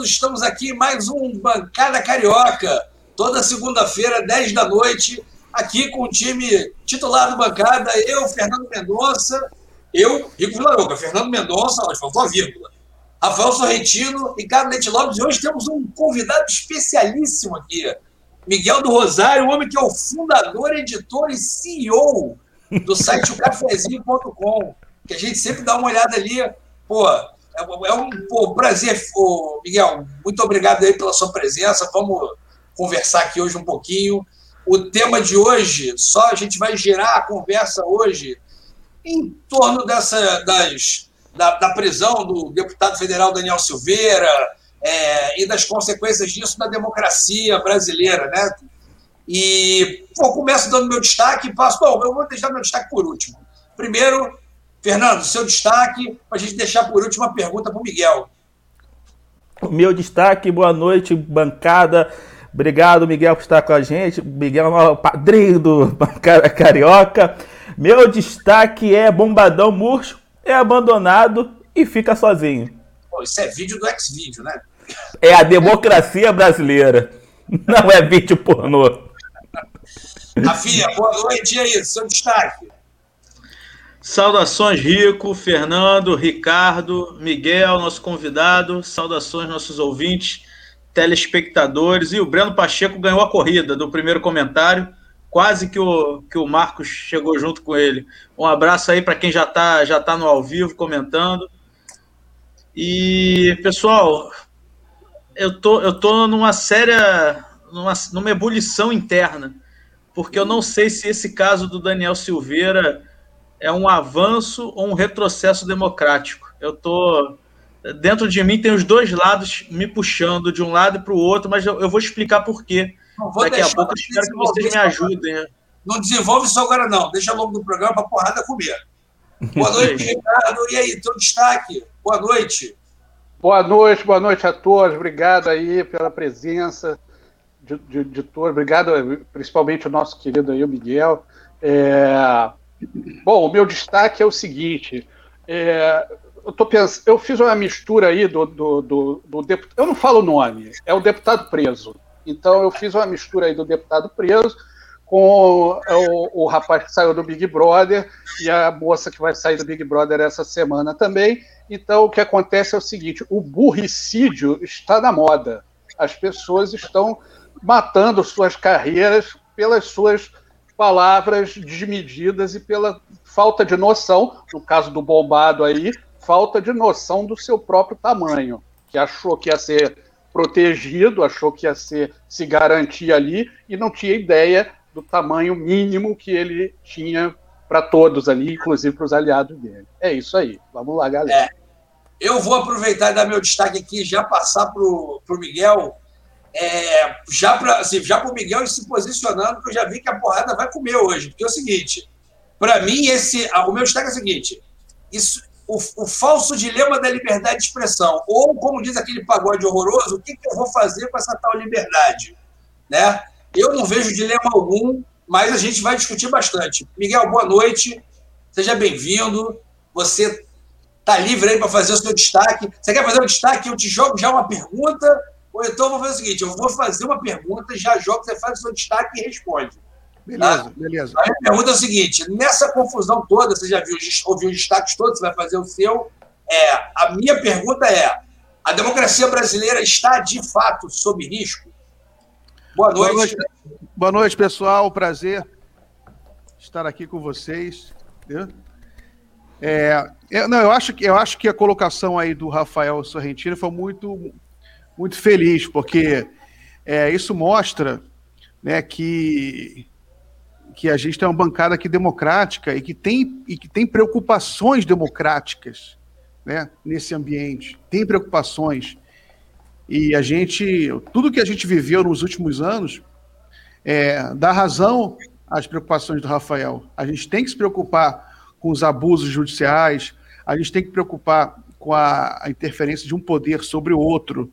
todos. Estamos aqui mais um Bancada Carioca. Toda segunda-feira, 10 da noite, aqui com o time titular do Bancada, eu, Fernando Mendonça, eu, Rico Vilaroca, Fernando Mendonça, faltou a vírgula. Rafael Sorrentino, Ricardo Leite Lopes, e hoje temos um convidado especialíssimo aqui, Miguel do Rosário, o homem que é o fundador, editor e CEO do site cafezinho.com, que a gente sempre dá uma olhada ali. Pô, é, é um pô, prazer, Miguel. Muito obrigado aí pela sua presença. Vamos conversar aqui hoje um pouquinho. O tema de hoje, só a gente vai gerar a conversa hoje em torno dessa das, da, da prisão do deputado federal Daniel Silveira é, e das consequências disso na democracia brasileira, né? E pô, começo dando meu destaque e passo. Bom, eu vou deixar meu destaque por último. Primeiro, Fernando, seu destaque, para a gente deixar por último a pergunta para o Miguel. Meu destaque, boa noite, bancada. Obrigado, Miguel, por estar com a gente. Miguel é o padrinho do Bancada Carioca. Meu destaque é Bombadão Murcho, é abandonado e fica sozinho. Pô, isso é vídeo do X-Vídeo, né? É a democracia brasileira. Não é vídeo pornô. Rafinha, boa noite. E aí, seu destaque? Saudações, Rico, Fernando, Ricardo, Miguel, nosso convidado. Saudações, nossos ouvintes, telespectadores. E o Breno Pacheco ganhou a corrida do primeiro comentário. Quase que o, que o Marcos chegou junto com ele. Um abraço aí para quem já está já tá no ao vivo comentando. E, pessoal, eu tô, eu tô numa séria. Numa, numa ebulição interna. Porque eu não sei se esse caso do Daniel Silveira é um avanço ou um retrocesso democrático. Eu tô dentro de mim tem os dois lados me puxando de um lado para o outro, mas eu, eu, vou explicar por quê. Daqui a pouco eu espero que vocês me ajudem. Né? Não desenvolve isso agora não, deixa logo no programa para porrada comer. Boa noite, Ricardo. E aí, teu destaque? Boa noite. Boa noite, boa noite a todos. Obrigado aí pela presença de, de, de todos. Obrigado, principalmente o nosso querido aí, o Miguel. É, Bom, o meu destaque é o seguinte: é, eu, tô pensando, eu fiz uma mistura aí do, do, do, do deputado. Eu não falo o nome, é o deputado preso. Então, eu fiz uma mistura aí do deputado preso com o, o, rapaz que saiu do Big Brother e a moça que vai sair do Big Brother essa semana também. Então, o que acontece é o seguinte: o burricídio está na moda. As pessoas estão matando suas carreiras pelas suas palavras desmedidas e pela falta de noção, no caso do bombado aí, falta de noção do seu próprio tamanho, que achou que ia ser protegido, achou que ia ser se garantir ali e não tinha ideia do tamanho mínimo que ele tinha para todos ali, inclusive para os aliados dele. É isso aí. Vamos lá, galera. É. Eu vou aproveitar e dar meu destaque aqui, já passar para o Miguel, é, já para assim, já o Miguel se posicionando, que eu já vi que a porrada vai comer hoje. Porque é o seguinte, para mim, esse, o meu destaque é o seguinte: isso, o, o, falso dilema da liberdade de expressão. Ou, como diz aquele pagode horroroso, o que, que eu vou fazer com essa tal liberdade? Né? Eu não vejo dilema algum, mas a gente vai discutir bastante. Miguel, boa noite, seja bem-vindo. Você está livre aí para fazer o seu destaque. Você quer fazer um destaque? Eu te jogo já uma pergunta ou então eu vou fazer o seguinte: eu vou fazer uma pergunta, já jogo, você faz o seu destaque e responde. Beleza, tá? beleza. A minha pergunta é a seguinte: nessa confusão toda, você já viu, ouviu os destaques todos, você vai fazer o seu. É, a minha pergunta é: a democracia brasileira está de fato sob risco? Boa noite. Boa noite, Boa noite pessoal. Prazer estar aqui com vocês. É, é, não, eu acho que eu acho que a colocação aí do Rafael Sorrentino foi muito muito feliz, porque é, isso mostra né, que, que a gente tem uma bancada aqui democrática e que tem, e que tem preocupações democráticas né, nesse ambiente, tem preocupações. E a gente, tudo que a gente viveu nos últimos anos, é, dá razão às preocupações do Rafael. A gente tem que se preocupar com os abusos judiciais, a gente tem que preocupar com a, a interferência de um poder sobre o outro.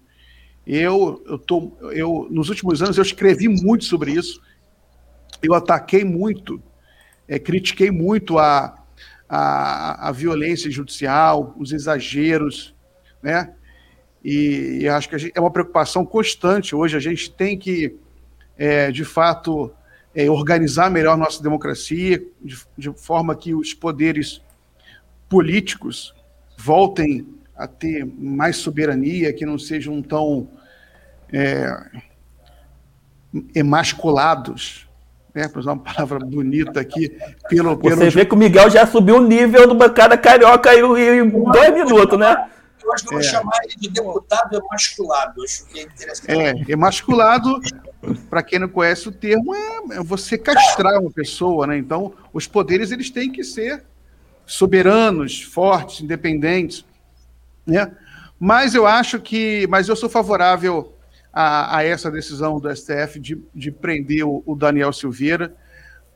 Eu, eu, tô, eu, nos últimos anos, eu escrevi muito sobre isso. Eu ataquei muito, é, critiquei muito a, a, a violência judicial, os exageros, né? E, e acho que gente, é uma preocupação constante hoje. A gente tem que, é, de fato, é, organizar melhor nossa democracia, de, de forma que os poderes políticos voltem a ter mais soberania, que não sejam tão é, emasculados, né, para usar uma palavra bonita aqui, pelo, pelo. Você vê que o Miguel já subiu o nível do bancada carioca em, em dois minutos, né? Eu acho que eu vou é. chamar ele de deputado emasculado. acho que é interessante. É, emasculado, para quem não conhece o termo, é, é você castrar uma pessoa, né? Então, os poderes eles têm que ser soberanos, fortes, independentes, né? Mas eu acho que, mas eu sou favorável a, a essa decisão do STF de, de prender o, o, Daniel Silveira,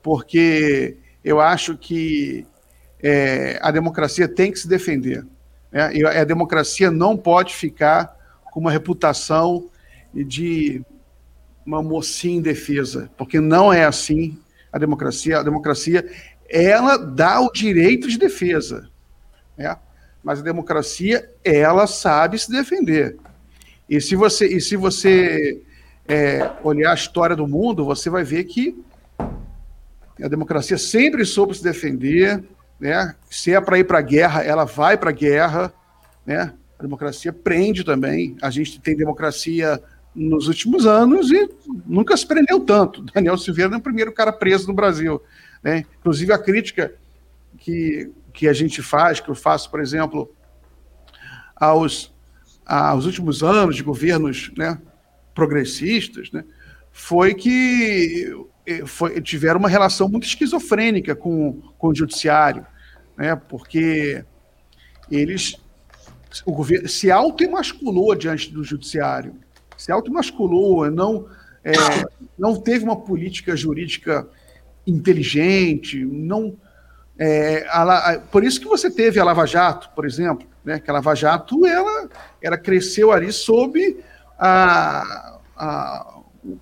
porque eu acho que é, a democracia tem que se defender. Né? E a democracia não pode ficar com uma reputação de uma mocinha indefesa, porque não é assim a democracia. A democracia ela dá o direito de defesa, né? mas a democracia ela sabe se defender. E se você, e se você é, olhar a história do mundo, você vai ver que a democracia sempre soube se defender, né? Se é para ir para a guerra, ela vai para a guerra, né? A democracia prende também. A gente tem democracia nos últimos anos e nunca se prendeu tanto. Daniel Silveira é o primeiro cara preso no Brasil. Né? Inclusive, a crítica que, que a gente faz, que eu faço, por exemplo, aos aos últimos anos de governos né, progressistas, né, foi que eh, foi, tiveram uma relação muito esquizofrênica com, com o judiciário, né, porque eles o governo se autoemasculou diante do judiciário, se autoemasculou, não, é, não teve uma política jurídica inteligente, não é, a, a, por isso que você teve a Lava Jato, por exemplo, né, que a Lava Jato ela, ela cresceu ali sob a, a,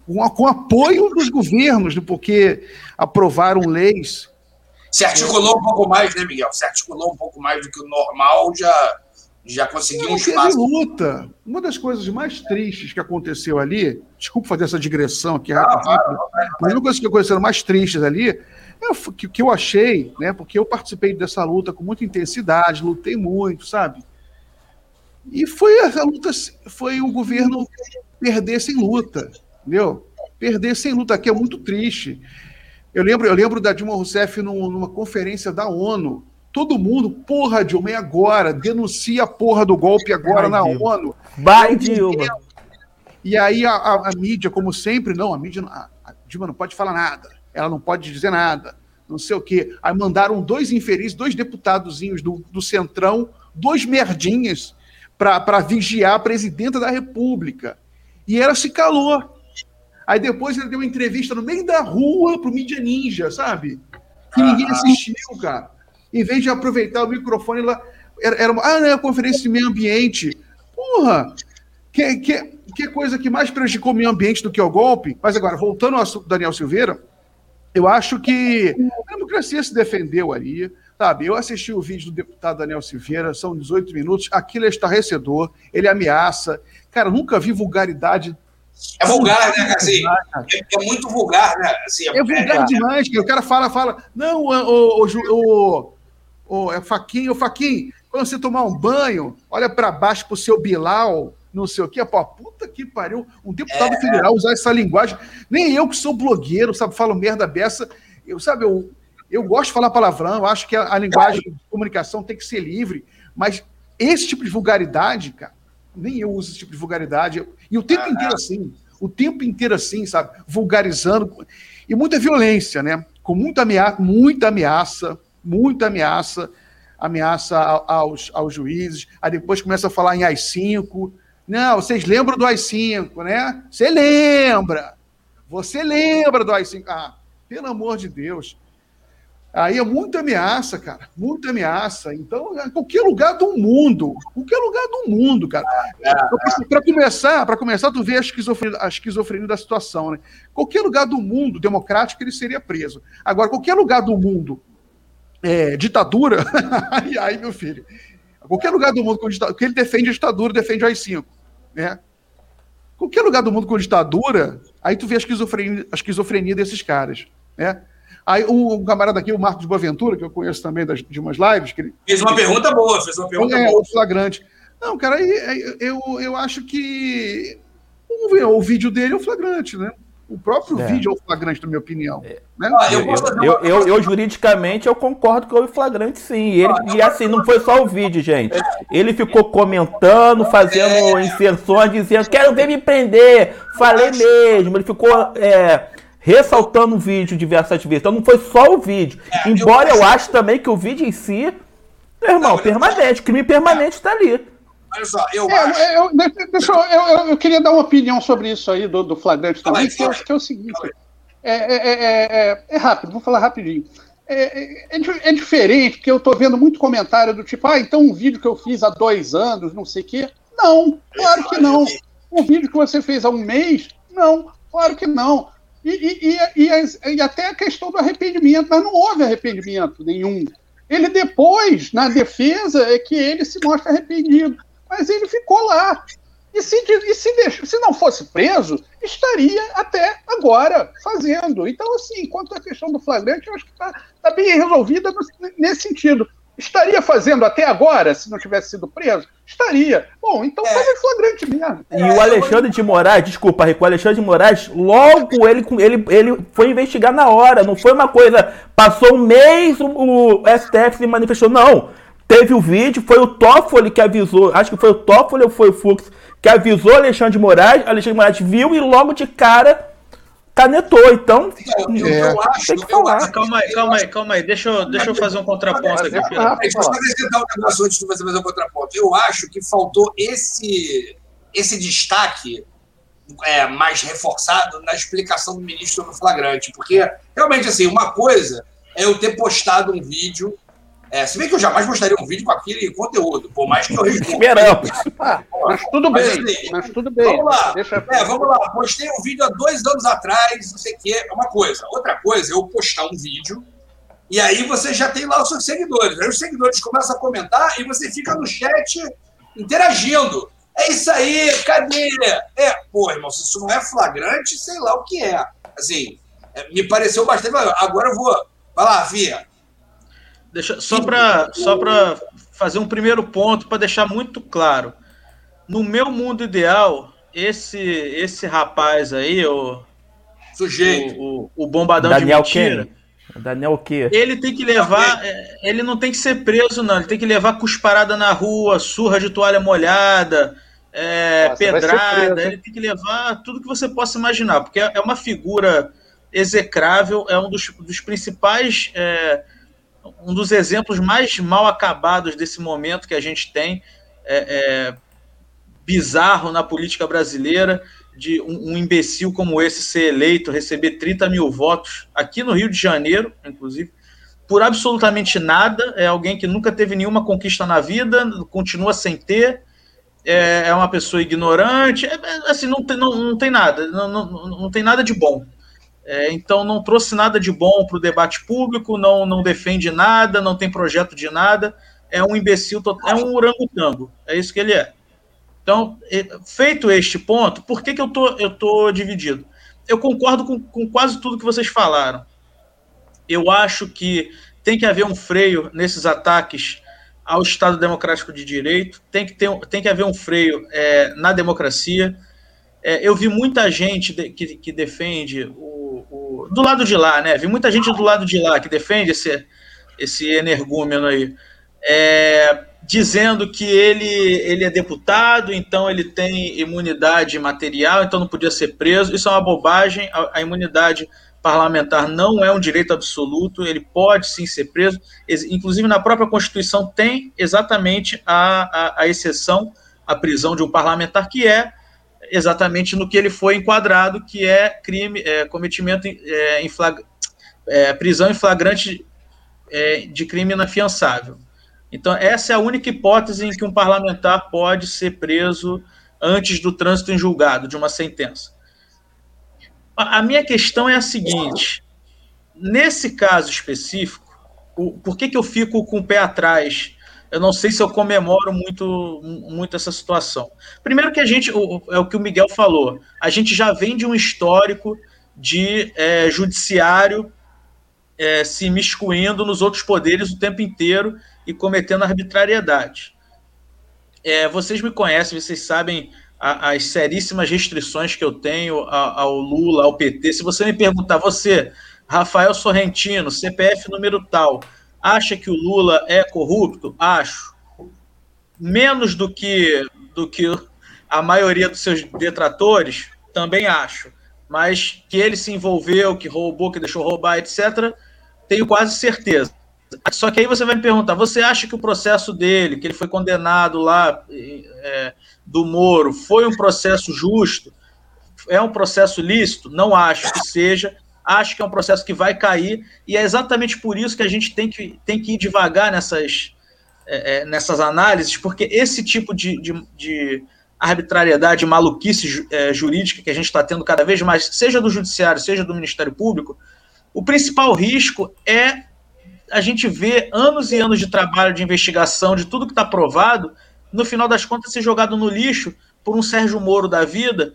com, com apoio dos governos, né, porque aprovaram leis. Se articulou um pouco mais, né, Miguel? Se articulou um pouco mais do que o normal, já, já conseguiu um espaço. luta. Uma das coisas mais tristes que aconteceu ali, desculpa fazer essa digressão aqui ah, rápido, mas uma coisa que aconteceu mais tristes ali é que, que eu achei, né? Porque eu participei dessa luta com muita intensidade, lutei muito, sabe? E foi a luta, foi o governo perder sem luta, entendeu? Perder sem luta, que é muito triste. Eu lembro, eu lembro da Dilma Rousseff numa conferência da ONU. Todo mundo, porra, Dilma, e agora? Denuncia a porra do golpe agora Vai, na Dilma. ONU. Vai, Dilma! E aí a, a, a, mídia, como sempre, não, a mídia, a, a Dilma não pode falar nada ela não pode dizer nada, não sei o quê. Aí mandaram dois infelizes, dois deputadozinhos do, do Centrão, dois merdinhas, para vigiar a presidenta da República. E ela se calou. Aí depois ela deu uma entrevista no meio da rua pro Mídia Ninja, sabe? Que ninguém ah. assistiu, cara. Em vez de aproveitar o microfone lá. Era, uma, ah, não, é uma conferência de meio ambiente. Porra! Que, que, que coisa que mais prejudicou o meio ambiente do que o golpe? Mas agora, voltando ao assunto do Daniel Silveira, eu acho que a democracia se defendeu ali, sabe? Eu assisti o vídeo do deputado Daniel Silveira, são 18 minutos, aquilo é estarrecedor, ele ameaça. Cara, nunca vi vulgaridade. É vulgar, né? Assim, é, é, muito vulgar, né? Assim, é, é vulgar demais, que o cara fala, fala, não, o, o, o, o, é Faquinho, o Faquinho, quando você tomar um banho, olha para baixo pro seu Bilal, não sei o quê. Pô, puta que pariu. Um deputado é. federal usar essa linguagem. Nem eu que sou blogueiro, sabe, falo merda dessa. Eu, sabe, eu, eu gosto de falar palavrão, eu acho que a, a linguagem de comunicação tem que ser livre, mas esse tipo de vulgaridade, cara, nem eu uso esse tipo de vulgaridade. E o tempo inteiro assim, o tempo inteiro assim, sabe, vulgarizando. E muita violência, né? Com muita ameaça, muita ameaça, muita ameaça, ameaça aos, aos juízes. Aí depois começa a falar em AI-5, não, vocês lembram do AI-5, né? Você lembra. Você lembra do AI-5. Ah, pelo amor de Deus. Aí é muita ameaça, cara. Muita ameaça. Então, em qualquer lugar do mundo. Qualquer lugar do mundo, cara. Para começar, para começar, tu vê a esquizofrenia, a esquizofrenia da situação, né? Qualquer lugar do mundo democrático ele seria preso. Agora, qualquer lugar do mundo é, ditadura, aí, aí, meu filho. Qualquer lugar do mundo que ele defende a ditadura, defende o AI-5. Né? Qualquer lugar do mundo com ditadura, aí tu vê a esquizofrenia, a esquizofrenia desses caras, né? Aí o, camarada aqui, o Marcos Boaventura, que eu conheço também das, de umas lives. Que ele, fez uma pergunta boa, fez uma pergunta é, boa. flagrante. Não, cara, eu, eu acho que o, o vídeo dele é o flagrante, né? O próprio é. vídeo é o flagrante, na minha opinião. É. Né? Ah, eu, eu, eu, eu, juridicamente, eu concordo com o flagrante, sim. Ele, ah, e assim, não foi só o vídeo, gente. Ele ficou comentando, fazendo é. inserções, dizendo, quero ver me prender. Falei mesmo. Ele ficou é, ressaltando o vídeo diversas vezes. Então não foi só o vídeo. É, Embora eu, eu acho também que o vídeo em si, meu irmão, não, permanente. Crime permanente está ali. Olha só, eu é, acho. Eu, deixa eu, eu, queria dar uma opinião sobre isso aí do, do flagrante também, que eu acho que é o seguinte. É, é, é, é, rápido, vou falar rapidinho. É, é, diferente, porque eu estou vendo muito comentário do tipo, ah, então um vídeo que eu fiz há dois anos, não sei o quê. Não, claro que não. Um vídeo que você fez há um mês, não, claro que não. E, e, e, e, até a questão do arrependimento, mas não houve arrependimento nenhum. Ele depois, na defesa, é que ele se mostra arrependido mas ele ficou lá. E se, e se, deixou, se não fosse preso, estaria até agora fazendo. Então, assim, quanto à questão do flagrante, eu acho que está tá bem resolvida nesse sentido. Estaria fazendo até agora, se não tivesse sido preso? Estaria. Bom, então é. faz flagrante mesmo. E é, o Alexandre de Moraes, desculpa, Rico, o Alexandre de Moraes, logo ele, ele, ele foi investigar na hora. Não foi uma coisa, passou um mês, o, o STF se manifestou. Não. Teve o vídeo, foi o Toffoli que avisou, acho que foi o Toffoli ou foi o Fux que avisou Alexandre de Moraes, Alexandre de Moraes viu e logo de cara canetou. Então, eu, eu, é, eu acho, tem que falar. calma aí, calma aí, calma aí. Deixa eu, deixa eu fazer um contraponto aqui. Deixa eu acrescentar um negócio antes de você fazer um contraponto. Eu acho que faltou esse, esse destaque é, mais reforçado na explicação do ministro no flagrante, porque realmente assim, uma coisa é eu ter postado um vídeo é, se bem que eu jamais postaria um vídeo com aquele conteúdo, por mais que eu Esperamos. Ah, mas tudo mas, bem. Assim, mas tudo bem. Vamos lá. Deixa... É, vamos lá. Postei um vídeo há dois anos atrás, não sei o quê. É uma coisa. Outra coisa é eu postar um vídeo e aí você já tem lá os seus seguidores. Aí os seguidores começam a comentar e você fica no chat interagindo. É isso aí, cadê? É, pô, irmão, se isso não é flagrante, sei lá o que é. Assim, é, me pareceu bastante. Agora eu vou. Vai lá, Via. Deixa, só para só fazer um primeiro ponto, para deixar muito claro. No meu mundo ideal, esse esse rapaz aí, o. Sujeito. O, o, o bombadão Daniel de mentira. Quem? Daniel o quê? Ele tem que levar. É, ele não tem que ser preso, não. Ele tem que levar cusparada na rua, surra de toalha molhada, é, Nossa, pedrada. Ele tem que levar tudo que você possa imaginar, porque é uma figura execrável, é um dos, dos principais. É, um dos exemplos mais mal acabados desse momento que a gente tem, é, é bizarro na política brasileira, de um, um, imbecil como esse ser eleito, receber 30 mil votos aqui no Rio de Janeiro, inclusive, por absolutamente nada. É alguém que nunca teve nenhuma conquista na vida, continua sem ter. É, é uma pessoa ignorante, é, é assim, não tem, não, não tem nada, não, não, não tem nada de bom. É, então não trouxe nada de bom para o debate público, não, não defende nada, não tem projeto de nada, é um imbecil, é um orangotango, é isso que ele é. Então, feito este ponto, por que, que eu tô, eu tô dividido? Eu concordo com, com quase tudo que vocês falaram. Eu acho que tem que haver um freio nesses ataques ao Estado Democrático de Direito, tem que, ter, tem que haver um freio é, na democracia. É, eu vi muita gente de, que, que defende o do lado de lá, né? Vi muita gente do lado de lá que defende esse, esse energúmeno aí, é, dizendo que ele, ele é deputado, então ele tem imunidade material, então não podia ser preso. Isso é uma bobagem. A, a imunidade parlamentar não é um direito absoluto, ele pode sim ser preso. Inclusive, na própria Constituição tem exatamente a, a, a exceção à prisão de um parlamentar, que é exatamente no que ele foi enquadrado, que é crime, é, cometimento é, em flag, é, prisão em flagrante é, de crime inafiançável. Então, essa é a única hipótese em que um parlamentar pode ser preso antes do trânsito em julgado de uma sentença. A minha questão é a seguinte: nesse caso específico, o, por que, que eu fico com o pé atrás eu não sei se eu comemoro muito, muito essa situação. Primeiro que a gente, é o que o Miguel falou, a gente já vem de um histórico de é, judiciário é, se miscuindo nos outros poderes o tempo inteiro e cometendo arbitrariedade. É, vocês me conhecem, vocês sabem a, as seríssimas restrições que eu tenho ao, ao Lula, ao PT. Se você me perguntar, você, Rafael Sorrentino, CPF número tal, acha que o Lula é corrupto? Acho. Menos do que, do que a maioria dos seus detratores? Também acho. Mas que ele se envolveu, que roubou, que deixou roubar, etc., tenho quase certeza. Só que aí você vai me perguntar: você acha que o processo dele, que ele foi condenado lá é, do Moro, foi um processo justo? É um processo lícito? Não acho que seja. Acho que é um processo que vai cair, e é exatamente por isso que a gente tem que, tem que ir devagar nessas, é, é nessas análises, porque esse tipo de, de, de arbitrariedade, maluquice é, jurídica que a gente está tendo cada vez mais, seja do Judiciário, seja do Ministério Público, o principal risco é a gente ver anos e anos de trabalho de investigação de tudo que está provado, no final das contas ser jogado no lixo por um Sérgio Moro da vida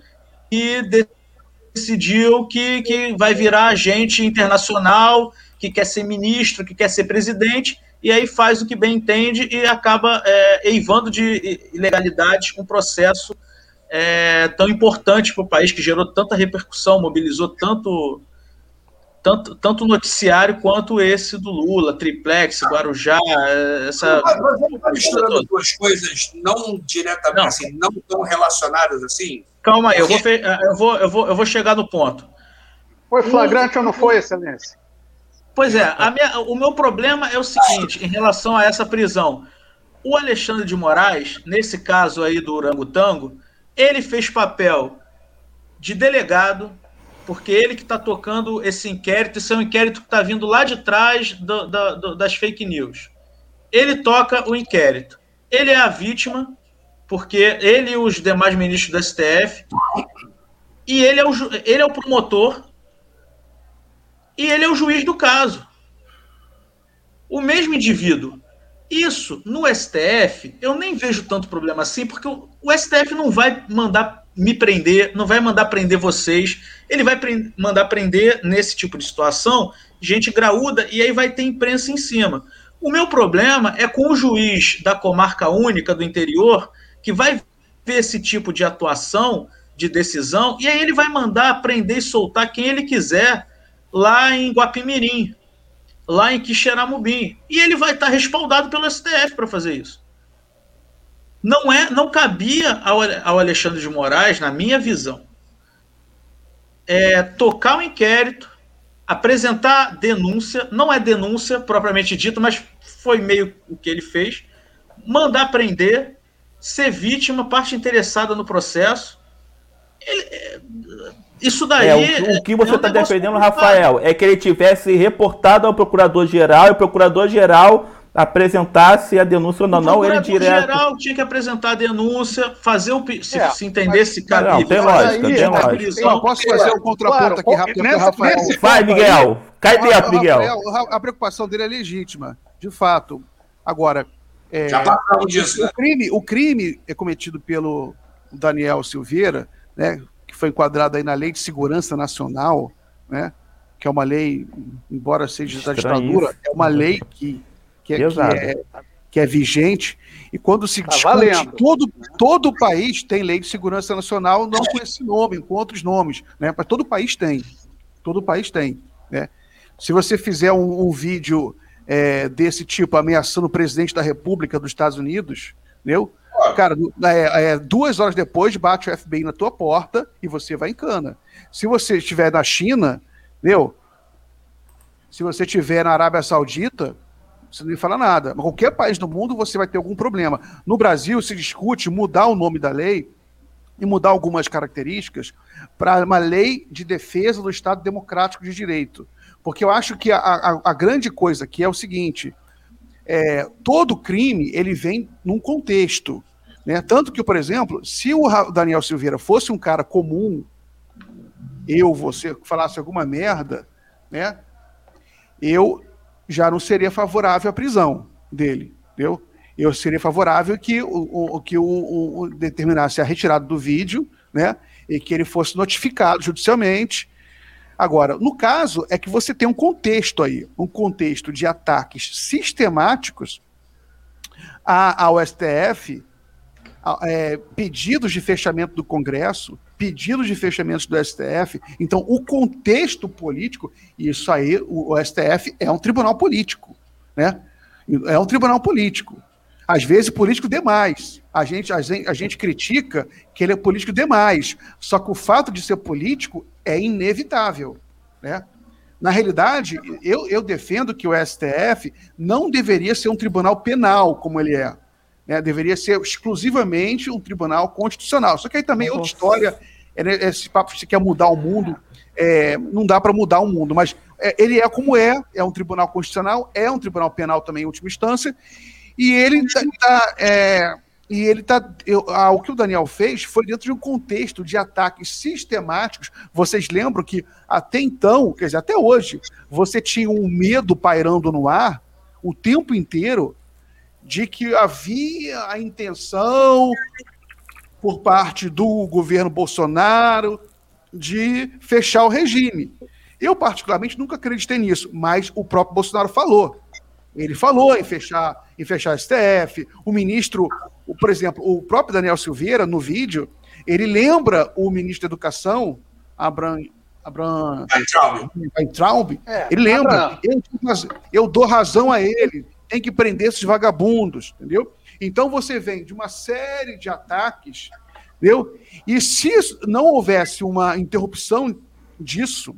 que decidiu que, que vai virar agente internacional, que quer ser ministro, que quer ser presidente, e aí faz o que bem entende e acaba é, eivando de ilegalidades um processo é, tão importante para o país, que gerou tanta repercussão, mobilizou tanto tanto, tanto noticiário quanto esse do Lula, Triplex, Guarujá, essa. Mas misturando duas coisas não diretamente, não. assim, não tão relacionadas assim. Calma aí, eu, vou, eu, vou, eu, vou, eu vou chegar no ponto. Foi flagrante o... ou não foi, Excelência? Pois é, minha, o meu problema é o seguinte, em relação a essa prisão. O Alexandre de Moraes, nesse caso aí do Orangotango, ele fez papel de delegado, porque ele que está tocando esse inquérito, esse é um inquérito que está vindo lá de trás do, do, das fake news. Ele toca o inquérito. Ele é a vítima, porque ele e os demais ministros do STF, e ele é o, ele é o promotor, e ele é o juiz do caso. O mesmo indivíduo. Isso, no STF, eu nem vejo tanto problema assim, porque o, o STF não vai mandar me prender, não vai mandar prender vocês, ele vai mandar prender nesse tipo de situação gente graúda e aí vai ter imprensa em cima. O meu problema é com o juiz da comarca única do interior que vai ver esse tipo de atuação, de decisão, e aí ele vai mandar prender e soltar quem ele quiser lá em Guapimirim, lá em Quixeramobim. E ele vai estar respaldado pelo STF para fazer isso não é, não cabia ao, ao Alexandre de Moraes, na minha visão, é, tocar o inquérito, apresentar denúncia, não é denúncia propriamente dita, mas foi meio o que ele fez, mandar prender, ser vítima, parte interessada no processo. Ele, é, isso daí. É, o, o, que você está é um tá defendendo, Rafael, é que ele tivesse reportado ao procurador-geral e o procurador-geral apresentasse a denúncia ou não, não ele direto. geral tinha que apresentar a denúncia, fazer o se, é, se entendesse. Não, tem lógica, aí, tem lógica. Eu posso fazer um contraponto claro, aqui rápido nessa, Rafael. Vai, Miguel. Cai dentro, Miguel. Rafael, a preocupação dele é legítima, de fato. Agora, é, Já passamos disso, né? o, crime, o crime é cometido pelo Daniel Silveira, né, que foi enquadrado aí na Lei de Segurança Nacional, né, que é uma lei, embora seja da ditadura, é uma lei que que, é, que, é, que é vigente. E quando se tá discute, todo, todo o país tem lei de segurança nacional, não com esse nome, com outros nomes, né? Mas todo o país tem. Todo o país tem. Né? Se você fizer um, um vídeo é, desse tipo ameaçando o presidente da República dos Estados Unidos, entendeu? Cara, é, é, duas horas depois bate o FBI na tua porta e você vai em cana. Se você estiver na China, entendeu? Se você estiver na Arábia Saudita, você não fala nada. Mas qualquer país do mundo você vai ter algum problema. No Brasil se discute mudar o nome da lei e mudar algumas características para uma lei de defesa do Estado Democrático de Direito. Porque eu acho que a, a, a grande coisa aqui é o seguinte: é, todo crime ele vem num contexto. Né? Tanto que, por exemplo, se o Daniel Silveira fosse um cara comum, eu, você, falasse alguma merda, né? Eu já não seria favorável à prisão dele, entendeu? eu seria favorável que o, o que o, o, determinasse a retirada do vídeo, né? E que ele fosse notificado judicialmente. Agora, no caso, é que você tem um contexto aí, um contexto de ataques sistemáticos a, ao STF, a, é, pedidos de fechamento do Congresso, pedidos de fechamento do STF. Então, o contexto político, isso aí, o, o STF é um tribunal político, né? É um tribunal político. Às vezes político demais. A gente, a gente, a gente critica que ele é político demais. Só que o fato de ser político é inevitável. Né? Na realidade, eu, eu defendo que o STF não deveria ser um tribunal penal, como ele é. Né? Deveria ser exclusivamente um tribunal constitucional. Só que aí também é outra história. É, né, esse papo que quer mudar o mundo, é, não dá para mudar o mundo, mas é, ele é como é, é um tribunal constitucional, é um tribunal penal também em última instância, e ele tá, tá é, e ele tá. Eu, ah, o que o Daniel fez foi dentro de um contexto de ataques sistemáticos. Vocês lembram que até então, quer dizer, até hoje, você tinha um medo pairando no ar o tempo inteiro de que havia a intenção por parte do governo Bolsonaro de fechar o regime. Eu, particularmente, nunca acreditei nisso, mas o próprio Bolsonaro falou. Ele falou em fechar, em fechar a STF. O ministro, o, por exemplo, o próprio Daniel Silveira, no vídeo, ele lembra o ministro da Educação, Abraham. Abraham Weintraub. É, ele lembra. Eu, eu dou razão a ele. Tem que prender esses vagabundos, entendeu? Então você vem de uma série de ataques, entendeu? E se não houvesse uma interrupção disso,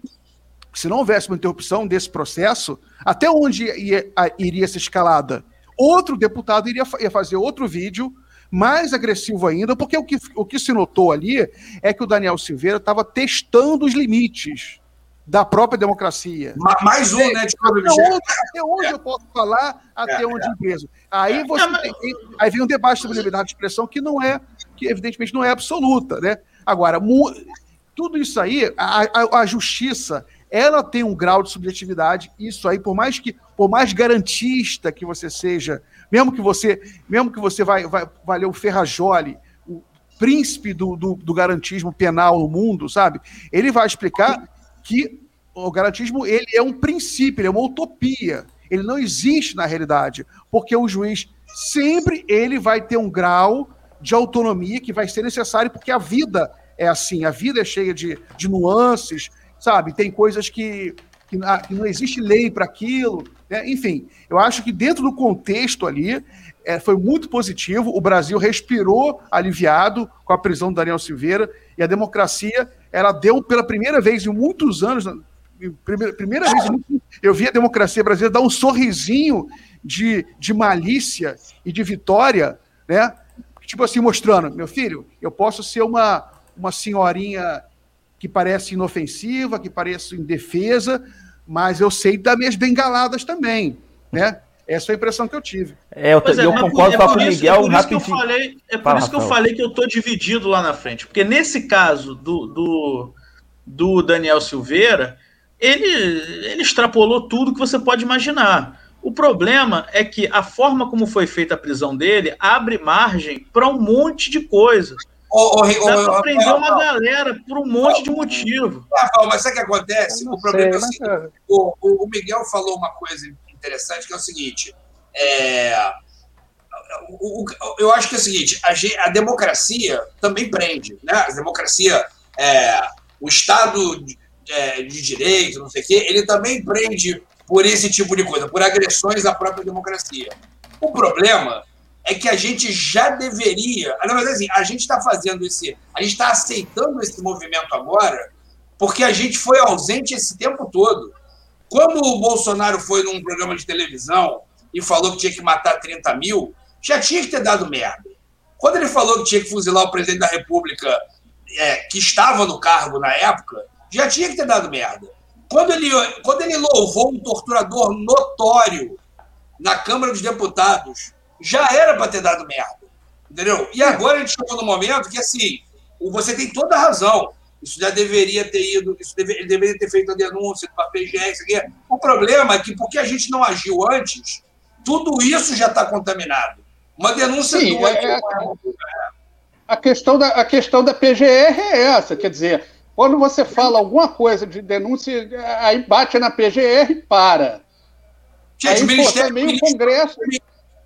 se não houvesse uma interrupção desse processo, até onde ia, iria essa escalada? Outro deputado iria ia fazer outro vídeo mais agressivo ainda, porque o que, o que se notou ali é que o Daniel Silveira estava testando os limites da própria democracia. Mais um, né? De até onde, até é. eu posso falar, até é, onde é. preso. Aí é. você tem, aí vem um debate sobre liberdade de expressão que não é, que evidentemente não é absoluta, né? Agora, tudo isso aí, a, a, a justiça ela tem um grau de subjetividade, isso aí, por mais que, por mais garantista que você seja, mesmo que você, mesmo que você vai, vai, vai ler o Ferrajoli, o príncipe do, do, do garantismo penal no mundo, sabe? Ele vai explicar que o garantismo ele é um princípio, ele é uma utopia. Ele não existe na realidade, porque o juiz sempre ele vai ter um grau de autonomia que vai ser necessário, porque a vida é assim, a vida é cheia de, de nuances, sabe? Tem coisas que, que, que não existe lei para aquilo. Né? Enfim, eu acho que dentro do contexto ali é, foi muito positivo. O Brasil respirou aliviado com a prisão do Daniel Silveira e a democracia ela deu pela primeira vez em muitos anos, primeira, primeira vez eu vi a democracia brasileira dar um sorrisinho de, de malícia e de vitória, né? Tipo assim, mostrando, meu filho, eu posso ser uma, uma senhorinha que parece inofensiva, que parece indefesa, mas eu sei dar minhas bengaladas também, né? Essa é a impressão que eu tive. É, eu, é, eu concordo com o Miguel é por isso rapidinho. Que eu falei, é por Fala, isso que eu falei que eu estou dividido lá na frente. Porque nesse caso do, do, do Daniel Silveira, ele, ele extrapolou tudo que você pode imaginar. O problema é que a forma como foi feita a prisão dele abre margem para um monte de coisas. Ô, ô, Dá pra prender uma galera por um monte de motivo. Rafael, mas sabe o que acontece? O problema sei, é o seguinte: o, o, Miguel falou uma coisa interessante que é o seguinte. É, o, o, eu acho que é o seguinte: a, a democracia também prende. Né? A democracia, é, o Estado de, é, de Direito, não sei o quê, ele também prende por esse tipo de coisa, por agressões à própria democracia. O problema é que a gente já deveria. Na verdade, assim, a gente está fazendo esse. A gente está aceitando esse movimento agora porque a gente foi ausente esse tempo todo. Quando o Bolsonaro foi num programa de televisão e falou que tinha que matar 30 mil, já tinha que ter dado merda. Quando ele falou que tinha que fuzilar o presidente da República, é, que estava no cargo na época, já tinha que ter dado merda. Quando ele, quando ele louvou um torturador notório na Câmara dos Deputados já era para ter dado merda. Entendeu? E agora a gente chegou no momento que, assim, você tem toda a razão. Isso já deveria ter ido, isso deve, ele deveria ter feito a denúncia para a PGS. O problema é que, porque a gente não agiu antes, tudo isso já está contaminado. Uma denúncia Sim, tua. é- é- A questão, da, a questão da PGR é essa, quer dizer, quando você fala alguma coisa de denúncia, aí bate na PGR e para. Gente, aí, o pô, Ministério, também o Congresso,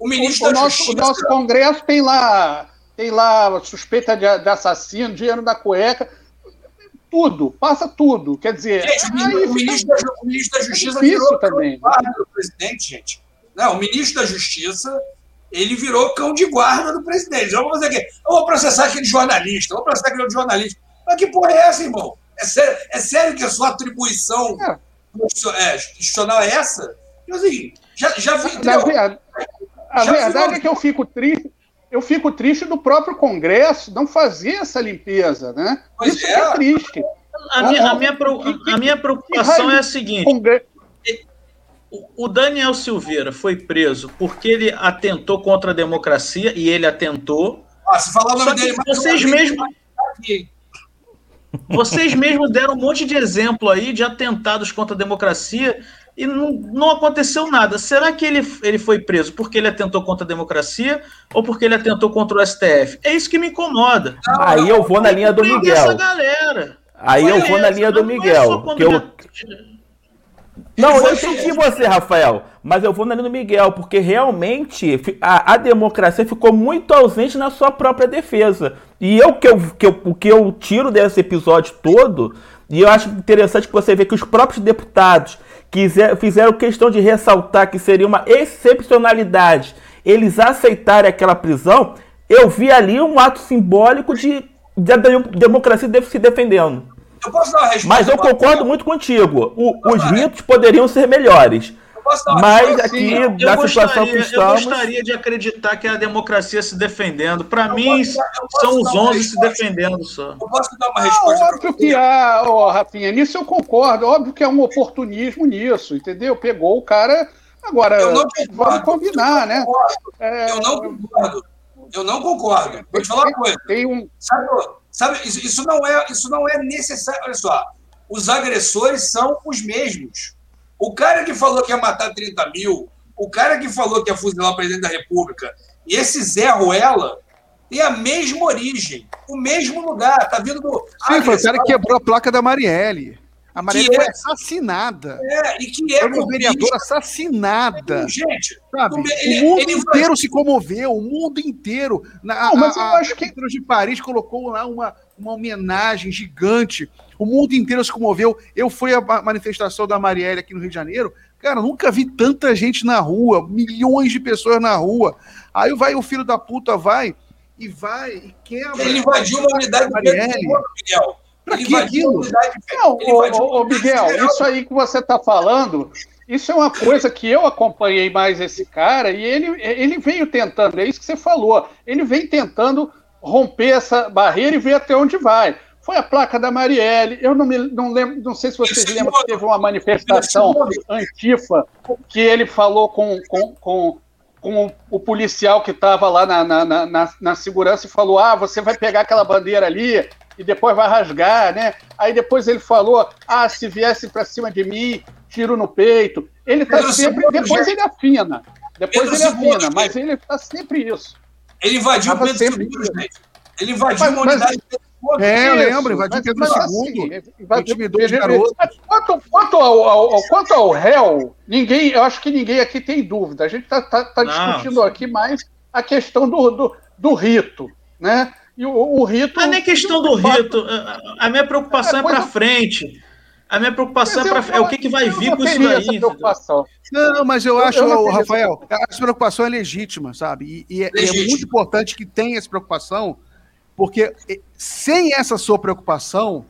o ministro o, da nosso, o Justiça. nosso Congresso tem lá, tem lá suspeita de, de assassino, dinheiro da cueca, tudo, passa tudo. Quer dizer, Gente, o aí ministro, o ministro da, o ministro da Justiça difícil virou cão também. de guarda do presidente, gente. Não, o ministro da Justiça, ele virou cão de guarda do presidente. Eu vou fazer o quê? Eu vou processar aquele jornalista, eu vou processar aquele jornalista. Mas que porra é essa, irmão? É sério, é sério que a sua atribuição É. é, institucional é essa? Assim, já, já vi. Entendeu? A Já verdade é que eu fico triste. Eu fico triste do próprio Congresso não fazer essa limpeza, né? Pois Isso é. é triste. A minha, a minha, pro- a minha preocupação é a seguinte: o Daniel Silveira foi preso porque ele atentou contra a democracia e ele atentou. Ah, se falar o nome dele vocês mesmos, vocês mesmos deram um monte de exemplo aí de atentados contra a democracia e não, não aconteceu nada. Será que ele, ele foi preso porque ele atentou contra a democracia ou porque ele atentou contra o STF? É isso que me incomoda. Aí eu vou na linha do Prende essa Miguel. galera. Aí eu vou na Beleza, linha do é Miguel. Que eu, Não, eu entendi você, Rafael, mas eu vou na linha do Miguel, porque realmente a, a democracia ficou muito ausente na sua própria defesa. E eu, que eu, que eu, o que eu tiro desse episódio todo, e eu acho interessante que você vê que os próprios deputados quiser, fizeram questão de ressaltar que seria uma excepcionalidade eles aceitarem aquela prisão, eu vi ali um ato simbólico de, de democracia se defendendo. Eu? Mas eu concordo muito contigo. O- os ritos poderiam ser melhores. Mas aqui, Eu na situação que gostaria, eu estamos. gostaria de acreditar que é a democracia se defendendo. Para mim, posso são os dar uma 11 se defendendo só. Eu posso dar uma Ah, resposta pra óbvio que há, ó, Rafinha, nisso eu concordo. Óbvio que é um oportunismo nisso, entendeu? Pegou o cara. Agora, Eu não vamos concordo. combinar, né? É, Eu não concordo. Eu não concordo. Vou te falar uma coisa. Tem um. Sabe, sabe isso, isso não é, isso não é necessário. Olha só, os agressores são os mesmos. O cara que falou que ia matar 30 mil, o cara que falou que ia fuzilar o presidente da República, e esse Zé Ruela tem a mesma origem, o mesmo lugar. Tá vindo do. Sim, foi o cara que quebrou a placa da Marielle. A Marielle Que foi é- assassinada. É, e que é Foi comunista. vereadora assassinada. Gente, Sabe? Ele- o mundo ele vai- inteiro se comoveu, o mundo inteiro. Na, Não, mas eu a, a, acho que- de Paris colocou lá uma, uma homenagem gigante. O mundo inteiro se comoveu. Eu fui à ma- manifestação da Marielle aqui no Rio de Janeiro. Cara, nunca vi tanta gente na rua, milhões de pessoas na rua. Aí vai o filho da puta, vai e vai e quebra. ele invadiu uma unidade do Marielle. Miguel. Pra que invadiu aquilo? uma unidade Não, ô, ô, Miguel, isso aí que você está falando, isso é uma coisa que eu acompanhei mais esse cara e ele, ele veio tentando, é isso que você falou, ele vem tentando romper essa barreira e ver até onde vai. Foi a placa da Marielle, eu não, me, não lembro, não sei se vocês Segundo- lembram que teve uma manifestação antifa que ele falou com, com, com, com o policial que estava lá na, na, na- na, segurança e falou: Ah, você vai pegar aquela bandeira ali e depois vai rasgar, né? Aí depois ele falou: Ah, se viesse para cima de mim, tiro no peito. Ele está sempre. Depois gente. ele afina. Depois Pedro ele afina, mas ele está sempre isso. Ele invadiu o Pedro sempre- gente. Ele invadiu Mas- uma mas- É, eu lembro, invadiu mas- Pedro II, assim, intimidou os garotos. Mas Quanto, quanto, ao, ao- ao- quanto ao réu, ninguém, eu acho que ninguém aqui tem dúvida. A gente está Não. discutindo aqui mais a questão do, do, do rito, né? E o, o rito. Não é nem questão do rito. A minha preocupação é É, para frente. A minha preocupação é, pra, eu- é o que, que vai eu vir com isso daí. Não, mas eu Eu- acho, eu Rafael, essa preocupação é legítima, sabe? E, e é, é muito importante que tenha essa preocupação, porque sem essa sua preocupação,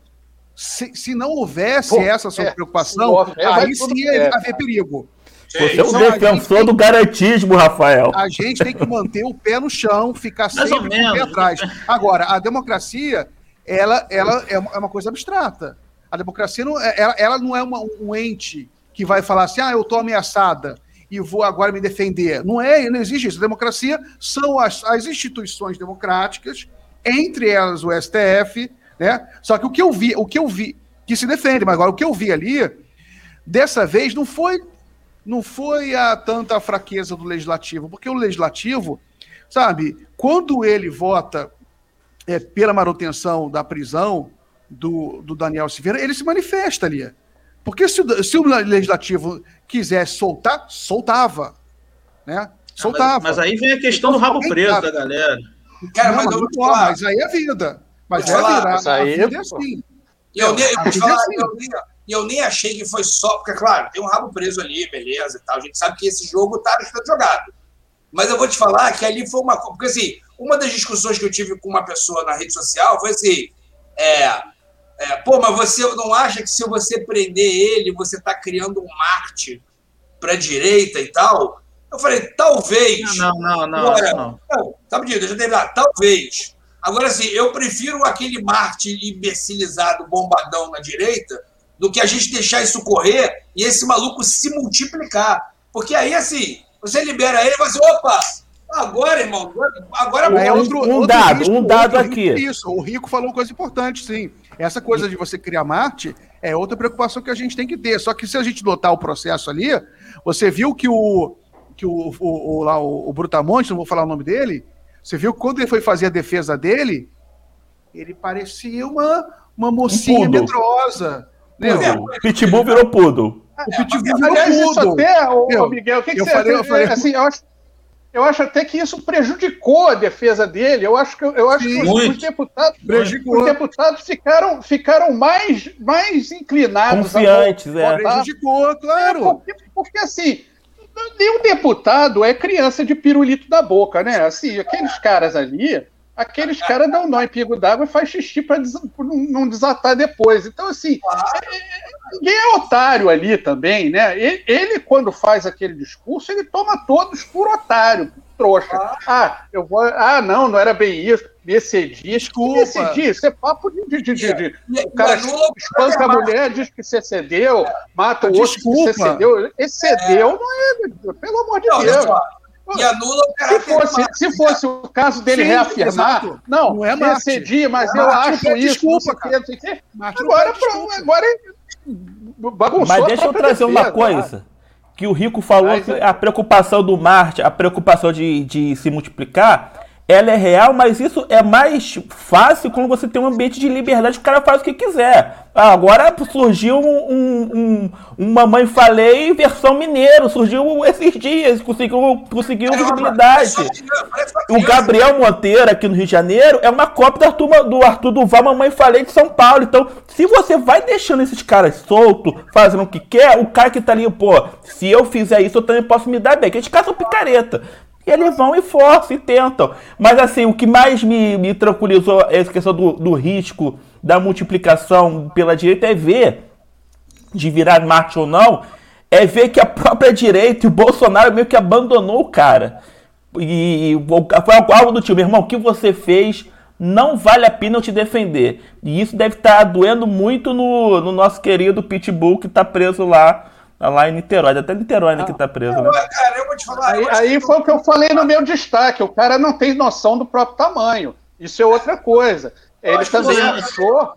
se, se não houvesse Pô, essa sua é, preocupação, vai aí sim ia certo. haver perigo. Você é um gente defensor do garantismo, Rafael. A gente tem que manter o pé no chão, ficar Mais sempre com o pé menos. atrás. Agora, a democracia, ela, ela é uma é uma coisa abstrata. A democracia não, é- ela, ela não é uma- um ente que vai falar assim, ah, eu estou ameaçada e vou agora me defender. Não é, não existe isso. A democracia são as, as instituições democráticas, entre elas o STF, né? Só que o que eu vi, o que eu vi, que se defende, mas agora o que eu vi ali, dessa vez não foi não foi a tanta fraqueza do legislativo, porque o legislativo sabe, quando ele vota é, pela manutenção da prisão do, do Daniel Silveira, ele se manifesta ali. Porque se, o- se o legislativo quisesse soltar, soltava. Né? Soltava. Mas, mas aí vem a questão do rabo preso da galera. Cara, Não, mas eu vou não falar. mas aí é vida. Mas é falar, vida. mas A aí, vida é pô. assim. E eu, nem, eu, Porque falar, assim- eu, nem, eu nem achei que foi só. Porque, claro, tem um rabo preso ali, beleza e tal. A gente sabe que esse jogo tá sendo jogado. Mas eu vou te falar que ali foi uma. Porque, assim, uma das discussões que eu tive com uma pessoa na rede social foi assim: é, é, pô, mas você não acha que se você prender ele, você está criando um Marte para a direita e tal? Eu falei, talvez. Não, não, não, Agora, não. não, tá pedido, deixa eu terminar. Talvez. Agora, assim, eu prefiro aquele Marte imbecilizado, bombadão na direita, do que a gente deixar isso correr e esse maluco se multiplicar. Porque aí, assim, você libera ele e fala assim, opa, agora, irmão, agora é um- outro- um outro dado, um dado outro risco aqui. é Isso, o Rico falou uma coisa importante, sim. Essa coisa de você criar Marte é outra preocupação que a gente tem que ter. Só que se a gente notar o processo ali, você viu que o que o, o, o, lá, o, o Brutamonte, não vou falar o nome dele, você viu que quando ele foi fazer a defesa dele, ele parecia uma, uma mocinha poodle. medrosa. Né? Poodle. Pitbull virou poodle. O Pitbull virou Aliás, isso poodle. até, ô, Meu, ô, Miguel, o que, que eu você falei- eu falei- assim, eu acho, eu acho até que isso prejudicou a defesa dele. Eu acho que, eu acho que os, os deputados, Prejudicou. os deputados ficaram, ficaram mais, mais inclinados Confiantes, a é. Prejudicou, claro. Porque, porque, assim, nenhum deputado é criança de pirulito da boca, né? Assim, aqueles caras ali, aqueles caras dão nó em pingo d'água e faz xixi para não desatar depois. Então, assim, é- é- ninguém é otário ali também, né? Ele, quando faz aquele discurso, ele toma todos por otário, por trouxa. Ah, eu vou. Ah, não, não era bem isso. Me excedi. Desculpa. Me excedi. Isso é papo de. de, de, de- o cara espanca a Marte. mulher, diz que você cedeu, mata o outro que Desculpa. você cedeu. Excedeu não é, pelo amor de Deus. E anula o Se caráter fosse, Marte. se fosse o caso dele Sim, reafirmar, exato. não, Não é Marte. cedi, mas É eu Marte, não acho isso. desculpa, não cara. não não Agora, desculpa. agora bagunçou Mas deixa eu trazer uma defesa, coisa. Que o Rico falou Mas, que a preocupação do Marte, a preocupação de, de se multiplicar, ela é real, mas isso é mais fácil quando você tem um ambiente de liberdade, o cara faz o que quiser. Ah, agora surgiu um, um, um, um Mamãe Falei versão mineiro, surgiu esses dias, conseguiu, conseguiu visibilidade. Uma O. Gabriel Monteiro, aqui no Rio de Janeiro, é uma cópia do Arthur, do Arthur Duval, Mamãe Falei de São Paulo. Então, se você vai deixando esses caras soltos, fazendo o que quer, o cara que tá ali, pô, se eu fizer isso, eu também posso me dar bem. Que esses caras são picareta. E eles vão e forçam e tentam. Mas, assim, o que mais me, me tranquilizou essa questão do, do risco da multiplicação pela direita é ver de virar Marte ou não, é ver que a própria direita e o Bolsonaro meio que abandonou o cara. E, e foi algo do tipo, meu irmão, o que você fez não vale a pena eu te defender. E isso deve estar doendo muito no, no nosso querido Pitbull que está preso lá, lá em Niterói. Até Niterói né, que está preso, né? Ué, Cara, eu vou te falar. Aí, eu aí foi o que eu falei no meu destaque. O cara não tem noção do próprio tamanho. Isso é outra coisa. Ele também achou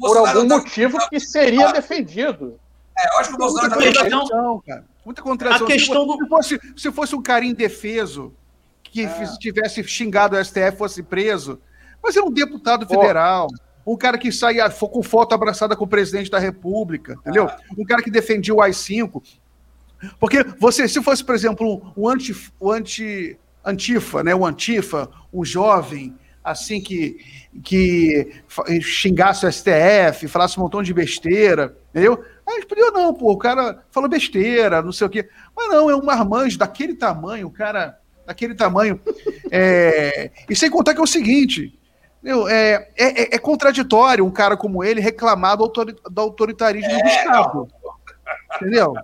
por algum tá- motivo que seria defendido. É, eu acho que o Bolsonaro Muita também. questão- contradição, cara. Muita contradição. A questão se, fosse, se fosse um cara indefeso que fiz- tivesse xingado o STF fosse preso, mas é um deputado Pô. Um cara que saía com foto abraçada com o presidente da República, entendeu? Um cara que defendia o AI-5. Porque você, se fosse, por exemplo, um anti, o anti, antifa, né, o antifa, um jovem assim que que xingasse o STF, falasse um montão de besteira, entendeu? Ah, a gente podia não, pô, o cara falou besteira, não sei o quê. Mas não, é um marmanjo daquele tamanho, o cara daquele tamanho. É, E sem contar que é o seguinte, entendeu? É, é, é- é contraditório um cara como ele reclamar do, autori- do autoritarismo do Estado. Entendeu?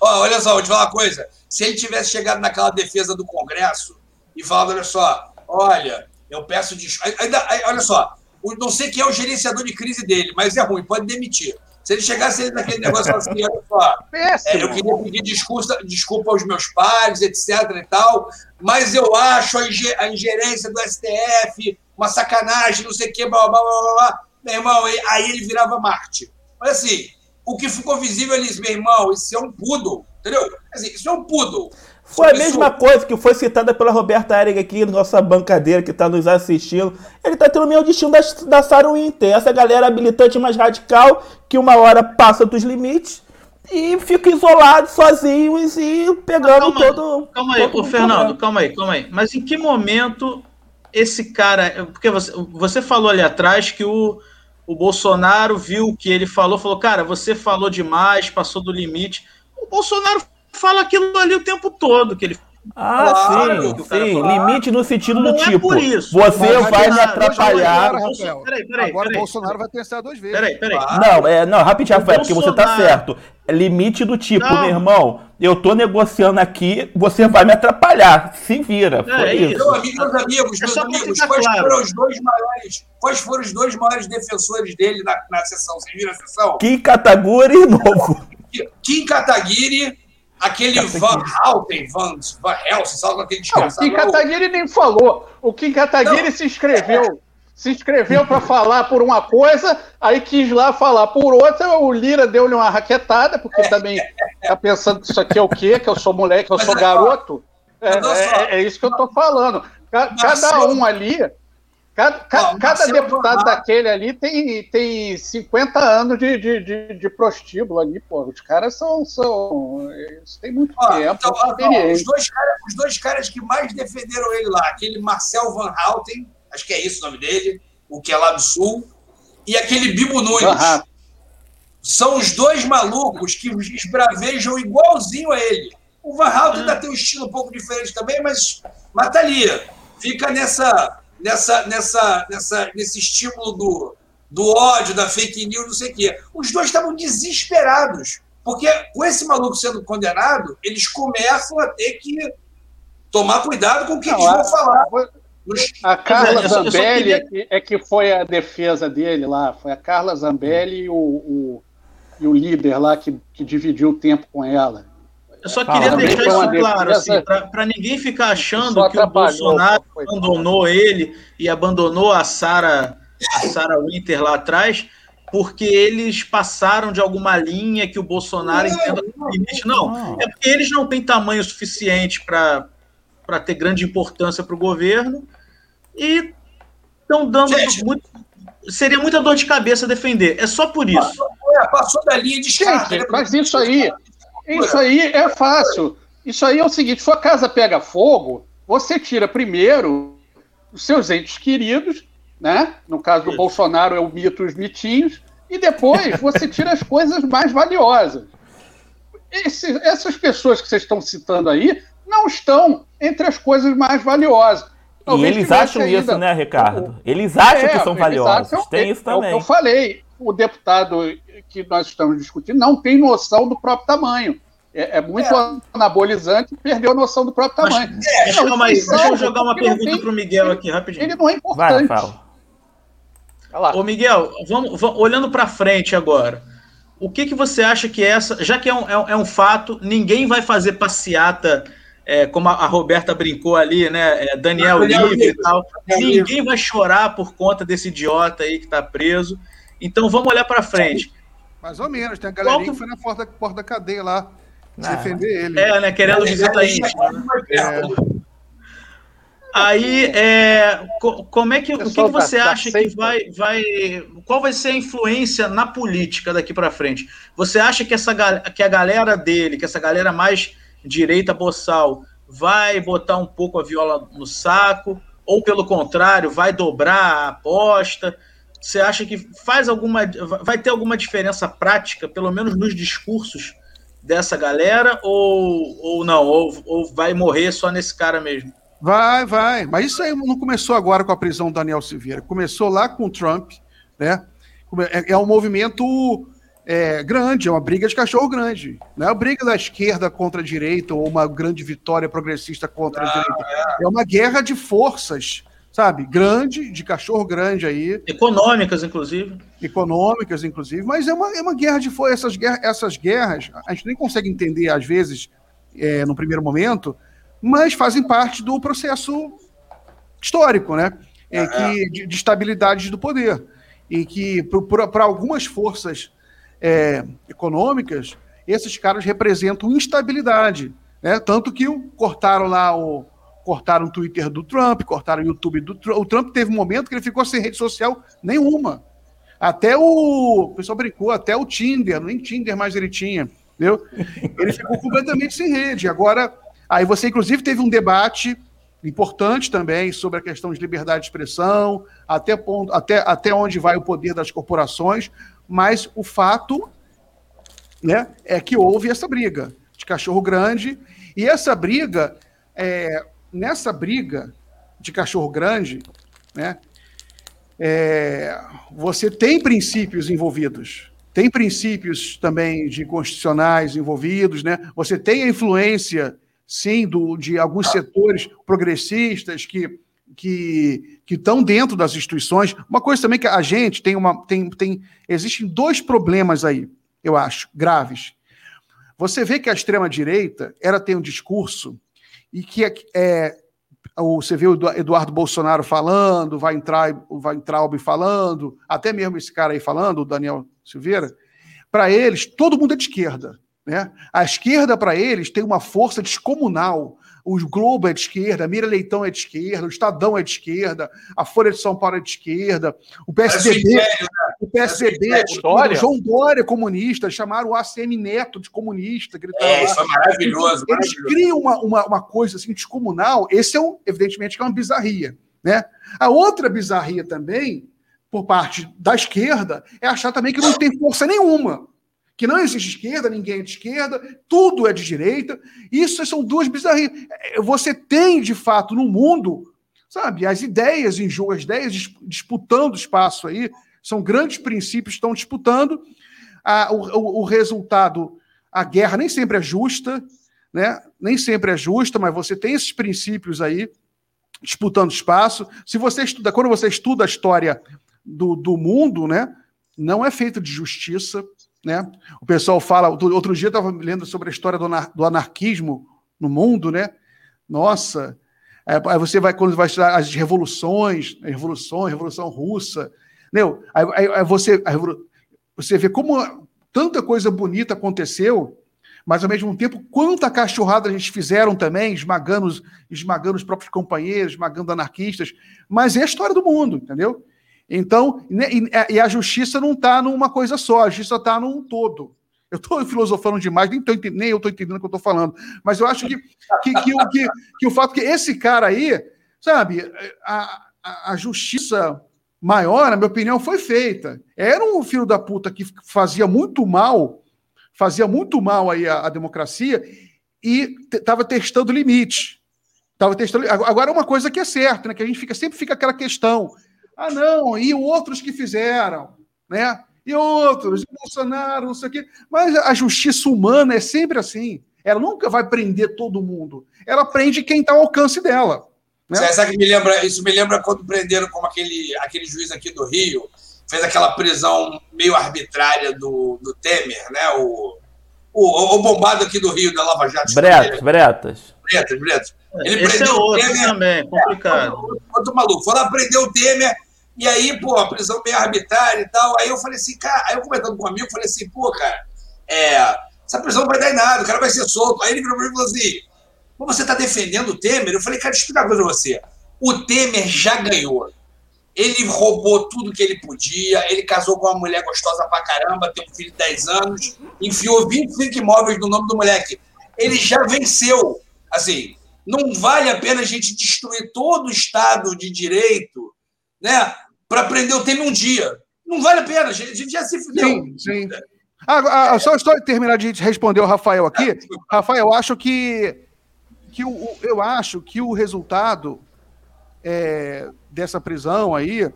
Olha só, vou te falar uma coisa. Se ele tivesse chegado naquela defesa do Congresso e falado, olha só, olha, eu peço desculpa. Aí, olha só, não sei quem é o gerenciador de crise dele, mas é ruim, pode demitir. Se ele chegasse ele naquele negócio e falasse assim, olha só, é, eu queria pedir desculpa, desculpa aos meus pais, etc e tal, mas eu acho a, inge- a ingerência do STF uma sacanagem, não sei o quê, blá, blá, blá, blá, blá. Meu irmão, aí- aí ele virava Marte. Mas assim, o que ficou visível ali, meu irmão, isso é um poodle, entendeu? Assim, isso é um poodle. Foi a mesma coisa que foi citada pela Roberta Erig aqui, nossa bancadeira que está nos assistindo. Ele está tendo o mesmo destino da, da Sarah Winter. Essa galera habilitante mais radical, que uma hora passa dos limites e fica isolado, sozinhos e pegando calma, todo. Calma aí, todo ô, Fernando, calma aí, calma aí. Mas em que momento esse cara. Porque você, você falou ali atrás que o, o Bolsonaro viu o que ele falou, falou, cara, você falou demais, passou do limite. O Bolsonaro fala aquilo ali o tempo todo, que ele ah, claro, sim, sim. Limite no sentido não do é tipo. por isso. Você vai me atrapalhar. Agora, Rafael. Peraí, peraí, Agora o Bolsonaro vai pensar duas vezes. Peraí, peraí. Não, é, não, rapidinho, Rafael, porque você tá certo. É limite do tipo, não. meu irmão, eu tô negociando aqui, você vai me atrapalhar. Se vira. É, é isso. Meu amigo, meus amigos, meus é amigos, quais claro. foram os dois maiores. Quais foram os dois maiores defensores dele na, na sessão? Vocês viram a sessão? Kim Kataguiri novo. Kim Kataguiri Aquele Van Houten, Van, Van Helsing, sabe aquele desgraçado? o Kim Kataguiri nem falou. O Kim Kataguiri se inscreveu. Se inscreveu para falar por uma coisa, aí quis lá falar por outra. O Lira deu-lhe uma raquetada, porque também tá pensando que isso aqui é o quê? Que eu sou moleque, que eu sou garoto. É, é, é, isso que eu tô falando. Cada um ali Cada, cada, cada deputado daquele ali tem, tem 50 anos de, de, de, de prostíbulo ali, pô. Os caras são. são eles têm muito ó, tempo. Então, ó, os, dois cara, os dois caras que mais defenderam ele lá, aquele Marcel Van Houten, acho que é isso o nome dele, o que é lá do sul, e aquele Bibo Nunes. Uhum. São os dois malucos que esbravejam igualzinho a ele. O Van Houten uhum. ainda tem um estilo um pouco diferente também, mas, mas tá ali. Fica nessa nessa, nessa, nessa, nesse estímulo do, do ódio, da fake news, não sei o quê. Os dois estavam desesperados, porque com esse maluco sendo condenado, eles começam a ter que tomar cuidado com o que não, eles vão a, falar. A Carla Zambelli é, que, é que foi a defesa dele lá, foi a Carla Zambelli e o, o, e o líder lá que, que dividiu o tempo com ela. Eu só queria deixar isso claro, assim, para ninguém ficar achando que o Bolsonaro abandonou ele e abandonou a Sara a Sarah Winter lá atrás, porque eles passaram de alguma linha que o Bolsonaro não, entenda limite. Não, não, é porque eles não têm tamanho suficiente para ter grande importância para o governo e estão dando Gente, muito, seria muita dor de cabeça defender. É só por isso. Passou, passou da linha de Gente, mas isso aí, isso aí é fácil. Isso aí é o seguinte: sua casa pega fogo, você tira primeiro os seus entes queridos, né? No caso do Isso. Bolsonaro é o mito os mitinhos, e depois você tira as coisas mais valiosas. Esse, essas pessoas que vocês estão citando aí não estão entre as coisas mais valiosas. Talvez e eles acham ainda... isso, né, Ricardo? Eles acham é, que são valiosos. Acham, tem isso também. É o que eu falei. O deputado que nós estamos discutindo não tem noção do próprio tamanho. É, é muito é. anabolizante perdeu a noção do próprio tamanho. Mas, é, não, mas deixa eu jogar uma pergunta para o Miguel aqui, rapidinho. Ele não é importante. Vai, fala. Ô, Miguel, vamos, vamos olhando para frente agora. O que, que você acha que essa, já que é um, é um, é um fato, ninguém vai fazer passeata, é, como a, a, Roberta brincou ali, né? É, Daniel, Daniel Livre e tal. Ninguém vai chorar por conta desse idiota aí que está preso. Então vamos olhar para frente. Mais ou menos, tem a galerinha que foi na porta, porta da cadeia lá defender ele. É, né? Querendo visita íntima. Né? É. Aí, é, como é que, o que, que você acha que vai, vai. Qual vai ser a influência na política daqui para frente? Você acha que, essa, que a galera dele, que essa galera mais direita boçal, vai botar um pouco a viola no saco? Ou, pelo contrário, vai dobrar a aposta? Você acha que faz alguma. vai ter alguma diferença prática, pelo menos nos discursos dessa galera, ou, ou não? Ou, ou vai morrer só nesse cara mesmo? Vai, vai. Mas isso aí não começou agora com a prisão do Daniel Silveira. Começou lá com o Trump, né? É, é um movimento é, grande, é uma briga de cachorro grande. Não é uma briga da esquerda contra a direita ou uma grande vitória progressista contra a ah, direita. É. é uma guerra de forças sabe, grande, de cachorro grande aí. Econômicas, inclusive. Econômicas, inclusive, mas é uma, é uma guerra de foi essas guerras, essas guerras, a gente nem consegue entender, às vezes, é, no primeiro momento, mas fazem parte do processo histórico, né? É, que, de, de estabilidade do poder. E que, para algumas forças é, econômicas, esses caras representam instabilidade. Né? Tanto que cortaram lá o. Cortaram o Twitter do Trump, cortaram o YouTube do Trump. O Trump teve um momento que ele ficou sem rede social nenhuma. Até o. O pessoal brincou, até o Tinder, nem Tinder mais ele tinha. Entendeu? Ele ficou completamente sem rede. Agora, aí você, inclusive, teve um debate importante também sobre a questão de liberdade de expressão, até, ponto, até, até onde vai o poder das corporações, mas o fato né, é que houve essa briga de cachorro grande, e essa briga, é, nessa briga de cachorro grande, né, é, você tem princípios envolvidos, tem princípios também de constitucionais envolvidos, né? Você tem a influência, sim, do, de alguns setores progressistas que que que estão dentro das instituições. Uma coisa também que a gente tem uma tem, tem existem dois problemas aí, eu acho, graves. Você vê que a extrema direita ela tem um discurso e que é, é você vê o Eduardo Bolsonaro falando, vai entrar, vai entrar falando, até mesmo esse cara aí falando, o Daniel Silveira. Para eles, todo mundo é de esquerda. Né? A esquerda, para eles, tem uma força descomunal. O Globo é de esquerda, a Mira Leitão é de esquerda, o Estadão é de esquerda, a Folha de São Paulo é de esquerda, o PSDB, né? o PSDB, o João Dória é comunista, chamaram o ACM Neto de comunista. É, isso é maravilhoso. Eles maravilhoso. criam uma, uma, uma, coisa assim descomunal. Esse é um, evidentemente, que é uma bizarria. Né? A outra bizarria também, por parte da esquerda, é achar também que não tem força nenhuma que não existe esquerda, ninguém é de esquerda, tudo é de direita. Isso são duas bizarrias. É, você tem, de fato, no mundo, sabe, as ideias em jogo, as ideias disputando espaço aí, são grandes princípios que estão disputando. Ah, o, o, resultado, a guerra nem sempre é justa, né? Nem sempre é justa, mas você tem esses princípios aí disputando espaço. Se você estuda, quando você estuda a história do, do mundo, né? Não é feito de justiça, né? O pessoal fala. Outro dia eu estava lendo sobre a história do, anarquismo no mundo, né? Nossa, é, aí você vai quando vai estudar as revoluções, a revolução, a revolução russa, meu, aí, aí, aí você, você vê como tanta coisa bonita aconteceu, mas ao mesmo tempo quanta cachorrada a gente fizeram também, esmagando, esmagando os próprios companheiros, esmagando anarquistas, mas é a história do mundo, entendeu? Então, né, e a justiça não está numa coisa só, a justiça está num todo. Eu estou filosofando demais, nem, tô, nem eu estou entendendo o que eu estou falando. Mas eu acho que, que, que, que, que o fato que esse cara aí, sabe, a, a, a justiça maior, na minha opinião, foi feita. Era um filho da puta que fazia muito mal, fazia muito mal aí a, a democracia e estava testando limite. Tava testando. Agora, uma coisa que é certa, né? Que a gente fica, sempre fica aquela questão. Ah, não, e outros que fizeram, né? E outros, Bolsonaro, não sei o quê. Mas a justiça humana é sempre assim. Ela nunca vai prender todo mundo. Ela prende quem está ao alcance dela. Né? Sabe que me lembra, isso me lembra quando prenderam como aquele, aquele juiz aqui do Rio, fez aquela prisão meio arbitrária do, do Temer, né? O, o, o bombado aqui do Rio, da Lava Jato. Bretas, Bretas. Bretas, Bretas. Ele Esse prendeu é outro o Temer, também, complicado. É, outro maluco. Foi lá prender o Temer, e aí, pô, a prisão meio arbitrária e tal. Aí eu falei assim, cara, aí eu comentando com um amigo, falei assim, pô, cara, é, essa prisão não vai dar em nada, o cara vai ser solto. Aí ele virou pra mim e falou assim: Pô, você tá defendendo o Temer? Eu falei, cara, deixa eu explicar uma coisa pra você. O Temer já ganhou. Ele roubou tudo que ele podia, ele casou com uma mulher gostosa pra caramba, tem um filho de 10 anos, enfiou 25 imóveis no nome do moleque. Ele já venceu. Assim, não vale a pena a gente destruir todo o Estado de Direito né, para prender o Temer um dia. Não vale a pena, a gente já se fudeu. Sim, sim. Ah, ah, só, só terminar de responder o Rafael aqui. É. Rafael, eu acho que, que o, eu acho que o resultado é, dessa prisão aí está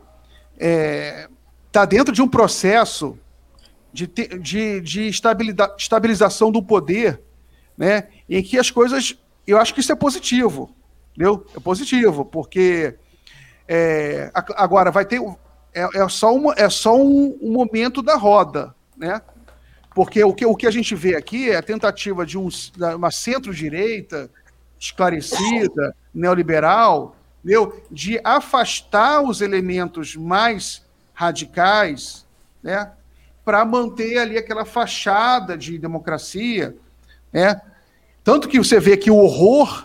é, tá dentro de um processo de, de, de estabilização do poder, né, em que as coisas. Eu acho que isso é positivo. Entendeu? É positivo, porque é, agora vai ter. É, é só, uma, é só um, um, momento da roda, né? Porque o que, o que a gente vê aqui é a tentativa de um, uma centro-direita esclarecida, neoliberal, entendeu? de afastar os elementos mais radicais, né? para manter ali aquela fachada de democracia, né? Tanto que você vê que o horror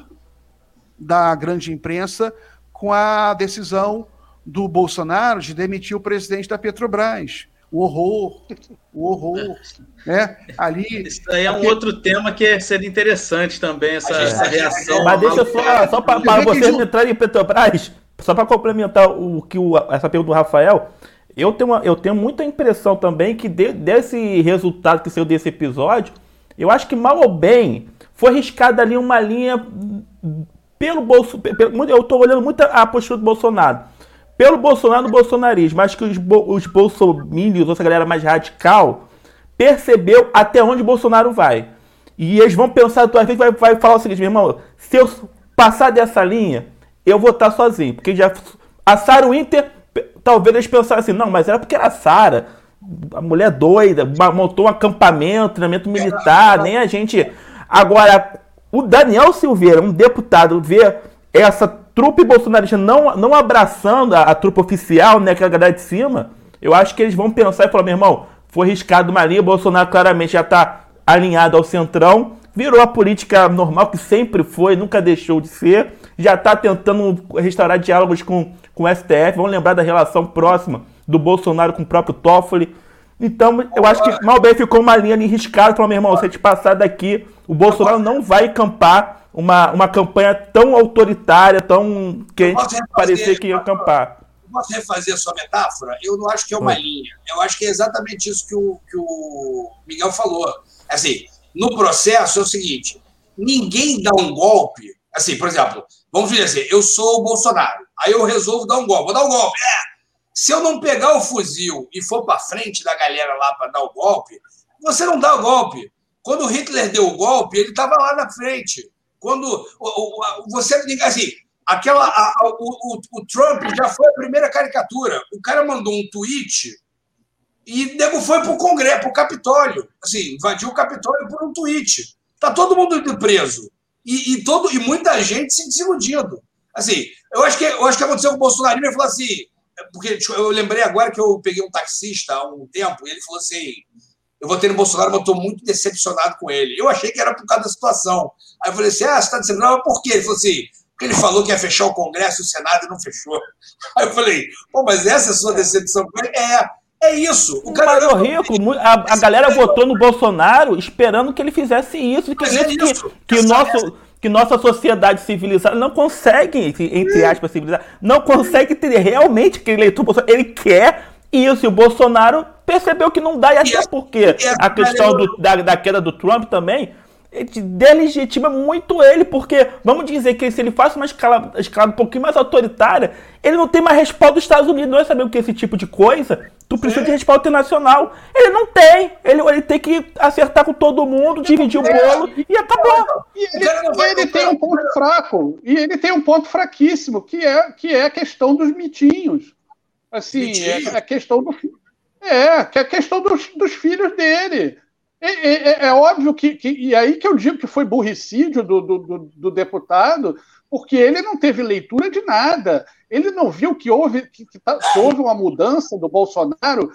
da grande imprensa com a decisão do Bolsonaro de demitir o presidente da Petrobras. O horror, o horror. Né? Ali, Isso aí é um outro tema que seria interessante também, essa, essa reação. Mas deixa eu só, só para que vocês isso- entrarem em Petrobras, só para complementar o que o, essa pergunta do Rafael, eu tenho, uma- eu tenho muita impressão também que de- desse resultado que saiu desse episódio, eu acho que mal ou bem foi riscada ali uma linha pelo bolso, eu estou olhando muito a postura do Bolsonaro. Pelo Bolsonaro no bolsonarismo, acho que os, bo, os bolsominions, essa galera mais radical, percebeu até onde o Bolsonaro vai. E eles vão pensar duas vezes, vai, vai falar o seguinte, meu irmão, se eu passar dessa linha, eu vou estar sozinho. Porque já a Sara Winter, p- talvez eles pensassem assim, não, mas era porque era Sara, a mulher doida, montou um acampamento, treinamento militar, nem a gente. Agora, o Daniel Silveira, um deputado, ver essa trupe bolsonarista não, não abraçando a, a trupe oficial, né, que é a galera de cima, eu acho que eles vão pensar e falar, meu irmão, foi riscado uma linha, Bolsonaro claramente já está alinhado ao centrão, virou a política normal que sempre foi, nunca deixou de ser, já está tentando restaurar diálogos com, com o STF, vamos lembrar da relação próxima do Bolsonaro com o próprio Toffoli. Então, eu acho que mal bem ficou uma linha ali riscada, falou, meu irmão, se a gente passar daqui, o Bolsonaro não vai acampar uma, uma campanha tão autoritária, tão que a gente parecia que ia acampar. Posso refazer a sua metáfora? Eu não acho que é uma linha. Eu acho que é exatamente isso que o, que o Miguel falou. Assim, no processo é o seguinte: ninguém dá um golpe. Assim, por exemplo, vamos dizer assim, eu sou o Bolsonaro, aí eu resolvo dar um golpe. Vou dar um golpe. É, se eu não pegar o fuzil e for para frente da galera lá para dar o golpe, você não dá o golpe. Quando o Hitler deu o golpe, ele estava lá na frente. Quando você assim, aquela o, o- Trump já foi a primeira caricatura. O cara mandou um tweet e nego foi para o Congresso, para o Capitólio. Assim, invadiu o Capitólio por um tweet. Tá todo mundo preso. E, e todo, e muita gente se desiludindo. Assim, eu acho que, eu acho que aconteceu com o Bolsonaro. Ele falou assim, porque tipo, eu lembrei agora que eu peguei um taxista há um tempo e ele falou assim: eu votei no Bolsonaro, mas estou muito decepcionado com ele. Eu achei que era por causa da situação. Aí eu falei assim: ah, você está decepcionado, mas por quê? Ele falou assim: porque ele falou que ia fechar o Congresso e o Senado e não fechou. Aí eu falei: pô, mas essa é a sua decepção com ele? É, é isso. O cara Mas, Rico, a, a galera votou no Bolsonaro esperando que ele fizesse isso. Que, é isso, isso. que, que, o nosso, que nossa sociedade civilizada não consegue, entre aspas, civilizada, não consegue ter realmente aquele eleitor Bolsonaro. Ele quer isso. E o Bolsonaro percebeu que não dá. E até porque a questão do- da, da queda do Trump também ele delegitima muito ele, porque vamos dizer que se ele faz uma escala, escala um pouquinho mais autoritária, ele não tem mais respaldo dos Estados Unidos. Não é saber o que é esse tipo de coisa. Tu precisa de respaldo internacional. Ele não tem. Ele, ele tem que acertar com todo mundo, dividir o bolo e acabou. E ele, e ele tem um ponto fraco, e ele tem um ponto fraquíssimo, que é, que é a questão dos mitinhos. Assim, Mitinho? é a questão do. É, que é a questão dos, dos filhos dele. É, é- é- é óbvio que, que. E aí que eu digo que foi burricídio do, do, do- do deputado, porque ele não teve leitura de nada. Ele não viu que houve, que, que tá- que houve uma mudança do Bolsonaro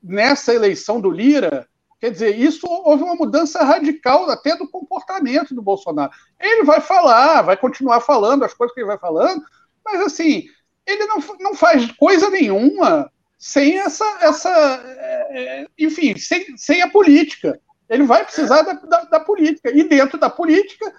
nessa eleição do Lira. Quer dizer, isso houve uma mudança radical até do comportamento do Bolsonaro. Ele vai falar, vai continuar falando as coisas que ele vai falando, mas assim, ele não, não faz coisa nenhuma sem essa, essa é, é, enfim, sem, sem a política. Ele vai precisar da, da, da política. E dentro da política,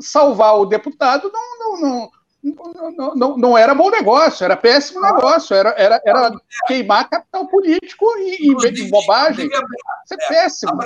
salvar o deputado não, não, não, não, não, não, era bom negócio, era péssimo negócio, era, era, era queimar capital político e, e, bobagem. Isso é péssimo.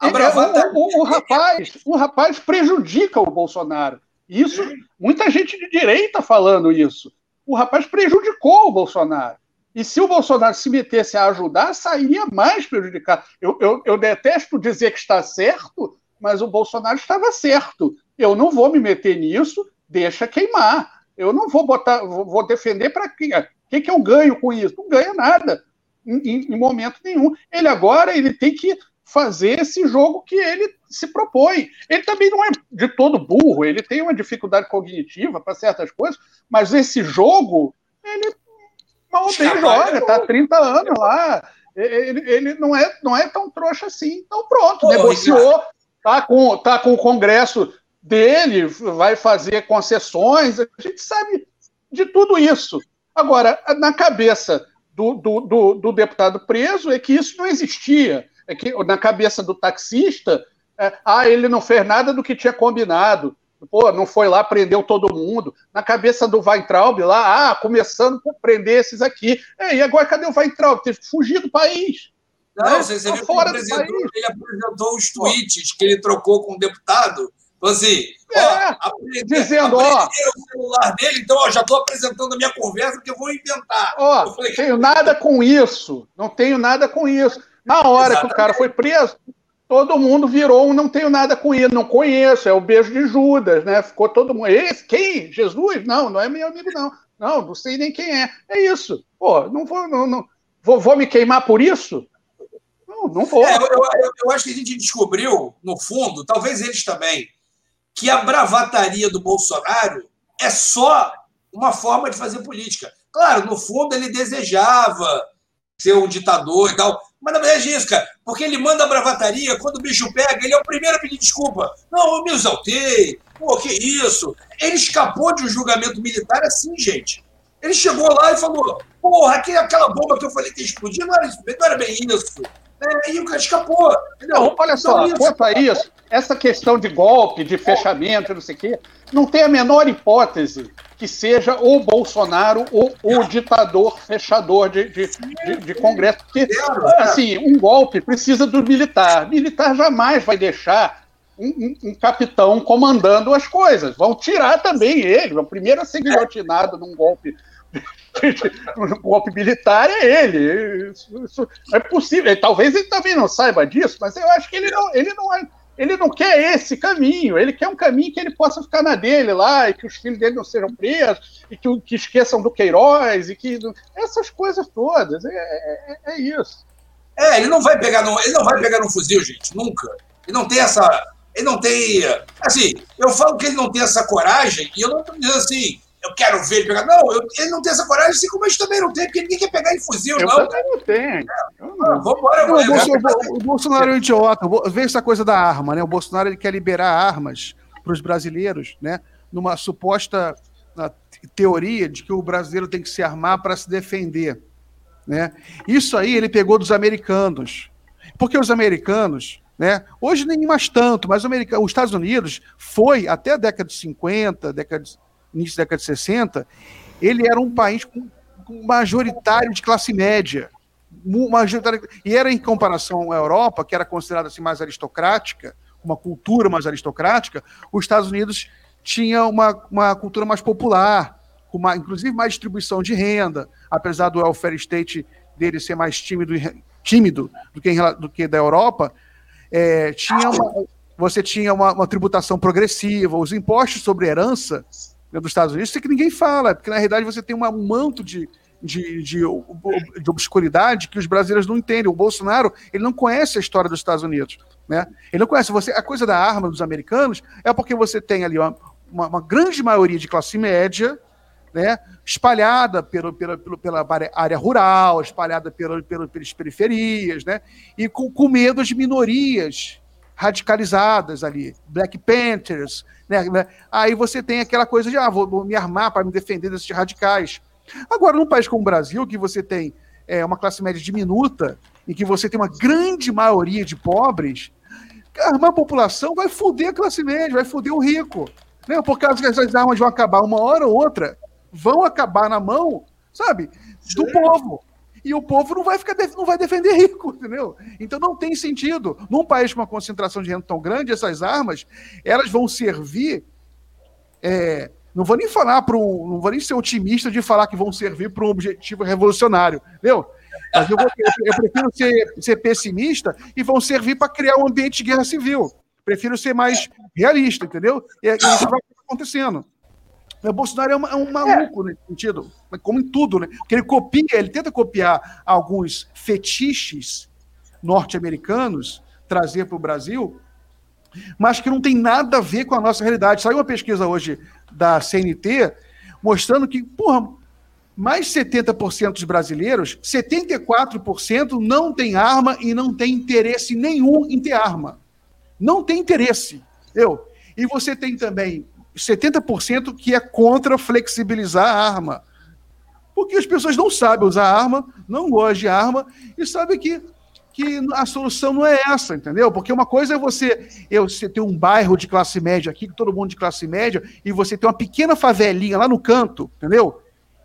É, bravata- o, o- o rapaz, o rapaz prejudica o Bolsonaro. Isso, muita gente de direita falando isso. O rapaz prejudicou o Bolsonaro. E se o Bolsonaro se metesse a ajudar, sairia mais prejudicado. Eu, eu, eu detesto dizer que está certo, mas o Bolsonaro estava certo. Eu não vou me meter nisso, deixa queimar. Eu não vou botar, vou, defender para quê? O que, que eu ganho com isso? Não ganha nada, em, em- momento nenhum. Ele agora ele tem que fazer esse jogo que ele se propõe. Ele também não é de todo burro, ele tem uma dificuldade cognitiva para certas coisas, mas esse jogo, ele mal bem joga, tá há bom. 30 anos lá. Ele, ele não, é, não é tão trouxa assim. Então pronto, Pô, negociou, tá com, tá com o Congresso dele, vai fazer concessões, a gente sabe de tudo isso. Agora, na cabeça do, do, do, do deputado preso é que isso não existia. É que na cabeça do taxista, é, ah, ele não fez nada do que tinha combinado. Pô, não foi lá, prendeu todo mundo. Na cabeça do Weintraub lá, ah, começando por prender esses aqui. É, e agora cadê o Weintraub? Teve que fugir do país. Não, né? você, você tá fora que ele apresentou, ele apresentou os tweets que ele trocou com o deputado. Então, assim, é, ó, aprender, dizendo, ó, o celular dele, então, ó, já estou apresentando a minha conversa porque eu vou inventar. Ó, não tenho nada com isso. Não tenho nada com isso. Na hora Exatamente. que o cara foi preso, todo mundo virou um não tenho nada com ele, não conheço, é o beijo de Judas, né? Ficou todo mundo. Esse, quem? Jesus? Não, não é meu amigo, não. Não, não sei nem quem é. É isso. Pô, não vou, não, não, vou, vou me queimar por isso? Não, não vou. É, eu, eu, eu, acho que a gente descobriu, no fundo, talvez eles também, que a bravataria do Bolsonaro é só uma forma de fazer política. Claro, no fundo ele desejava ser um ditador e tal, mas na verdade é isso, cara. Porque ele manda a bravataria, quando o bicho pega, ele é o primeiro a pedir desculpa. Não, eu me exaltei. Pô, que isso? Ele escapou de um julgamento militar assim, gente. Ele chegou lá e falou: porra, aquela bomba que eu falei que ia explodir não era, isso, não era bem isso. É, e o cara escapou. Não, olha só, isso. quanto a isso, essa questão de golpe, de fechamento, não sei o quê, não tem a menor hipótese que seja o Bolsonaro ou o ditador fechador de, de, de, de Congresso. Porque, assim, um golpe precisa do militar. Militar jamais vai deixar um, um, um, capitão comandando as coisas. Vão tirar também ele. O primeiro a ser guilhotinado num golpe um golpe militar é ele. Isso, isso é possível. Talvez ele também não saiba disso, mas eu acho que ele não, ele não é ele não quer esse caminho, ele quer um caminho que ele possa ficar na dele lá, e que os filhos dele não sejam presos, e que, que esqueçam do Queiroz, e que. Essas coisas todas. É, é, é, isso. É, ele não vai pegar no, ele não vai pegar no fuzil, gente, nunca. Ele não tem essa. Ele não tem. Assim, eu falo que ele não tem essa coragem, e eu não estou dizendo assim, eu quero ver ele pegar. Não, eu, ele não tem essa coragem, assim como a gente também não tem, porque ninguém quer pegar em fuzil, eu não. Eu também não tenho. Ah, vambora, o, Bolsonaro, o Bolsonaro é um idiota. Vê essa coisa da arma, né? O Bolsonaro ele quer liberar armas para os brasileiros, né? Numa suposta teoria de que o brasileiro tem que se armar para se defender. Né? Isso aí ele pegou dos americanos. Porque os americanos, né? Hoje nem mais tanto, mas os Estados Unidos foi até a década de 50, década de início da década de 60, ele era um país com, com majoritário de classe média. Majoritário, e era em comparação à Europa, que era considerada assim, mais aristocrática, uma cultura mais aristocrática, os Estados Unidos tinha uma, uma cultura mais popular, com uma, inclusive mais distribuição de renda, apesar do welfare state dele ser mais tímido, tímido do, que, do que da Europa, é, tinha uma, você tinha uma, uma, tributação progressiva, os impostos sobre herança dos Estados Unidos, é que ninguém fala, porque na realidade você tem um manto de, de, de, de, obscuridade que os brasileiros não entendem. O Bolsonaro, ele não conhece a história dos Estados Unidos. Né? Ele não conhece. Você, a coisa da arma dos americanos é porque você tem ali uma, uma, uma grande maioria de classe média né, espalhada pelo, pela, pela área rural, espalhada pelo, pelo, pelas periferias, né, e com, com medo de minorias radicalizadas ali, Black Panthers, né? né? Aí você tem aquela coisa de, ah, vou, vou me armar para me defender desses radicais. Agora, num país como o Brasil, que você tem é, uma classe média diminuta e que você tem uma grande maioria de pobres, armar a população vai foder a classe média, vai foder o rico. Né? Por causa que essas armas vão acabar uma hora ou outra, vão acabar na mão, sabe, do povo e o povo não vai ficar não vai defender rico, entendeu? Então não tem sentido. Num país com uma concentração de renda tão grande, essas armas elas vão servir. É, não vou nem falar para um, não vou nem ser otimista de falar que vão servir para um objetivo revolucionário, entendeu? Mas eu, vou, eu prefiro ser, ser pessimista e vão servir para criar um ambiente de guerra civil. Prefiro ser mais realista, entendeu? E, e isso vai acontecendo. O Bolsonaro é, uma, é um maluco é. nesse sentido, como em tudo, né? Porque ele copia, ele tenta copiar alguns fetiches norte-americanos, trazer para o Brasil, mas que não tem nada a ver com a nossa realidade. Saiu uma pesquisa hoje da CNT mostrando que, porra, mais 70% dos brasileiros, 74% não tem arma e não tem interesse nenhum em ter arma. Não tem interesse. Eu, E você tem também 70% que é contra flexibilizar a arma. Porque as pessoas não sabem usar arma, não gostam de arma e sabem que, que a solução não é essa, entendeu? Porque uma coisa é você, eu, você ter um bairro de classe média aqui, todo mundo de classe média, e você ter uma pequena favelinha lá no canto, entendeu?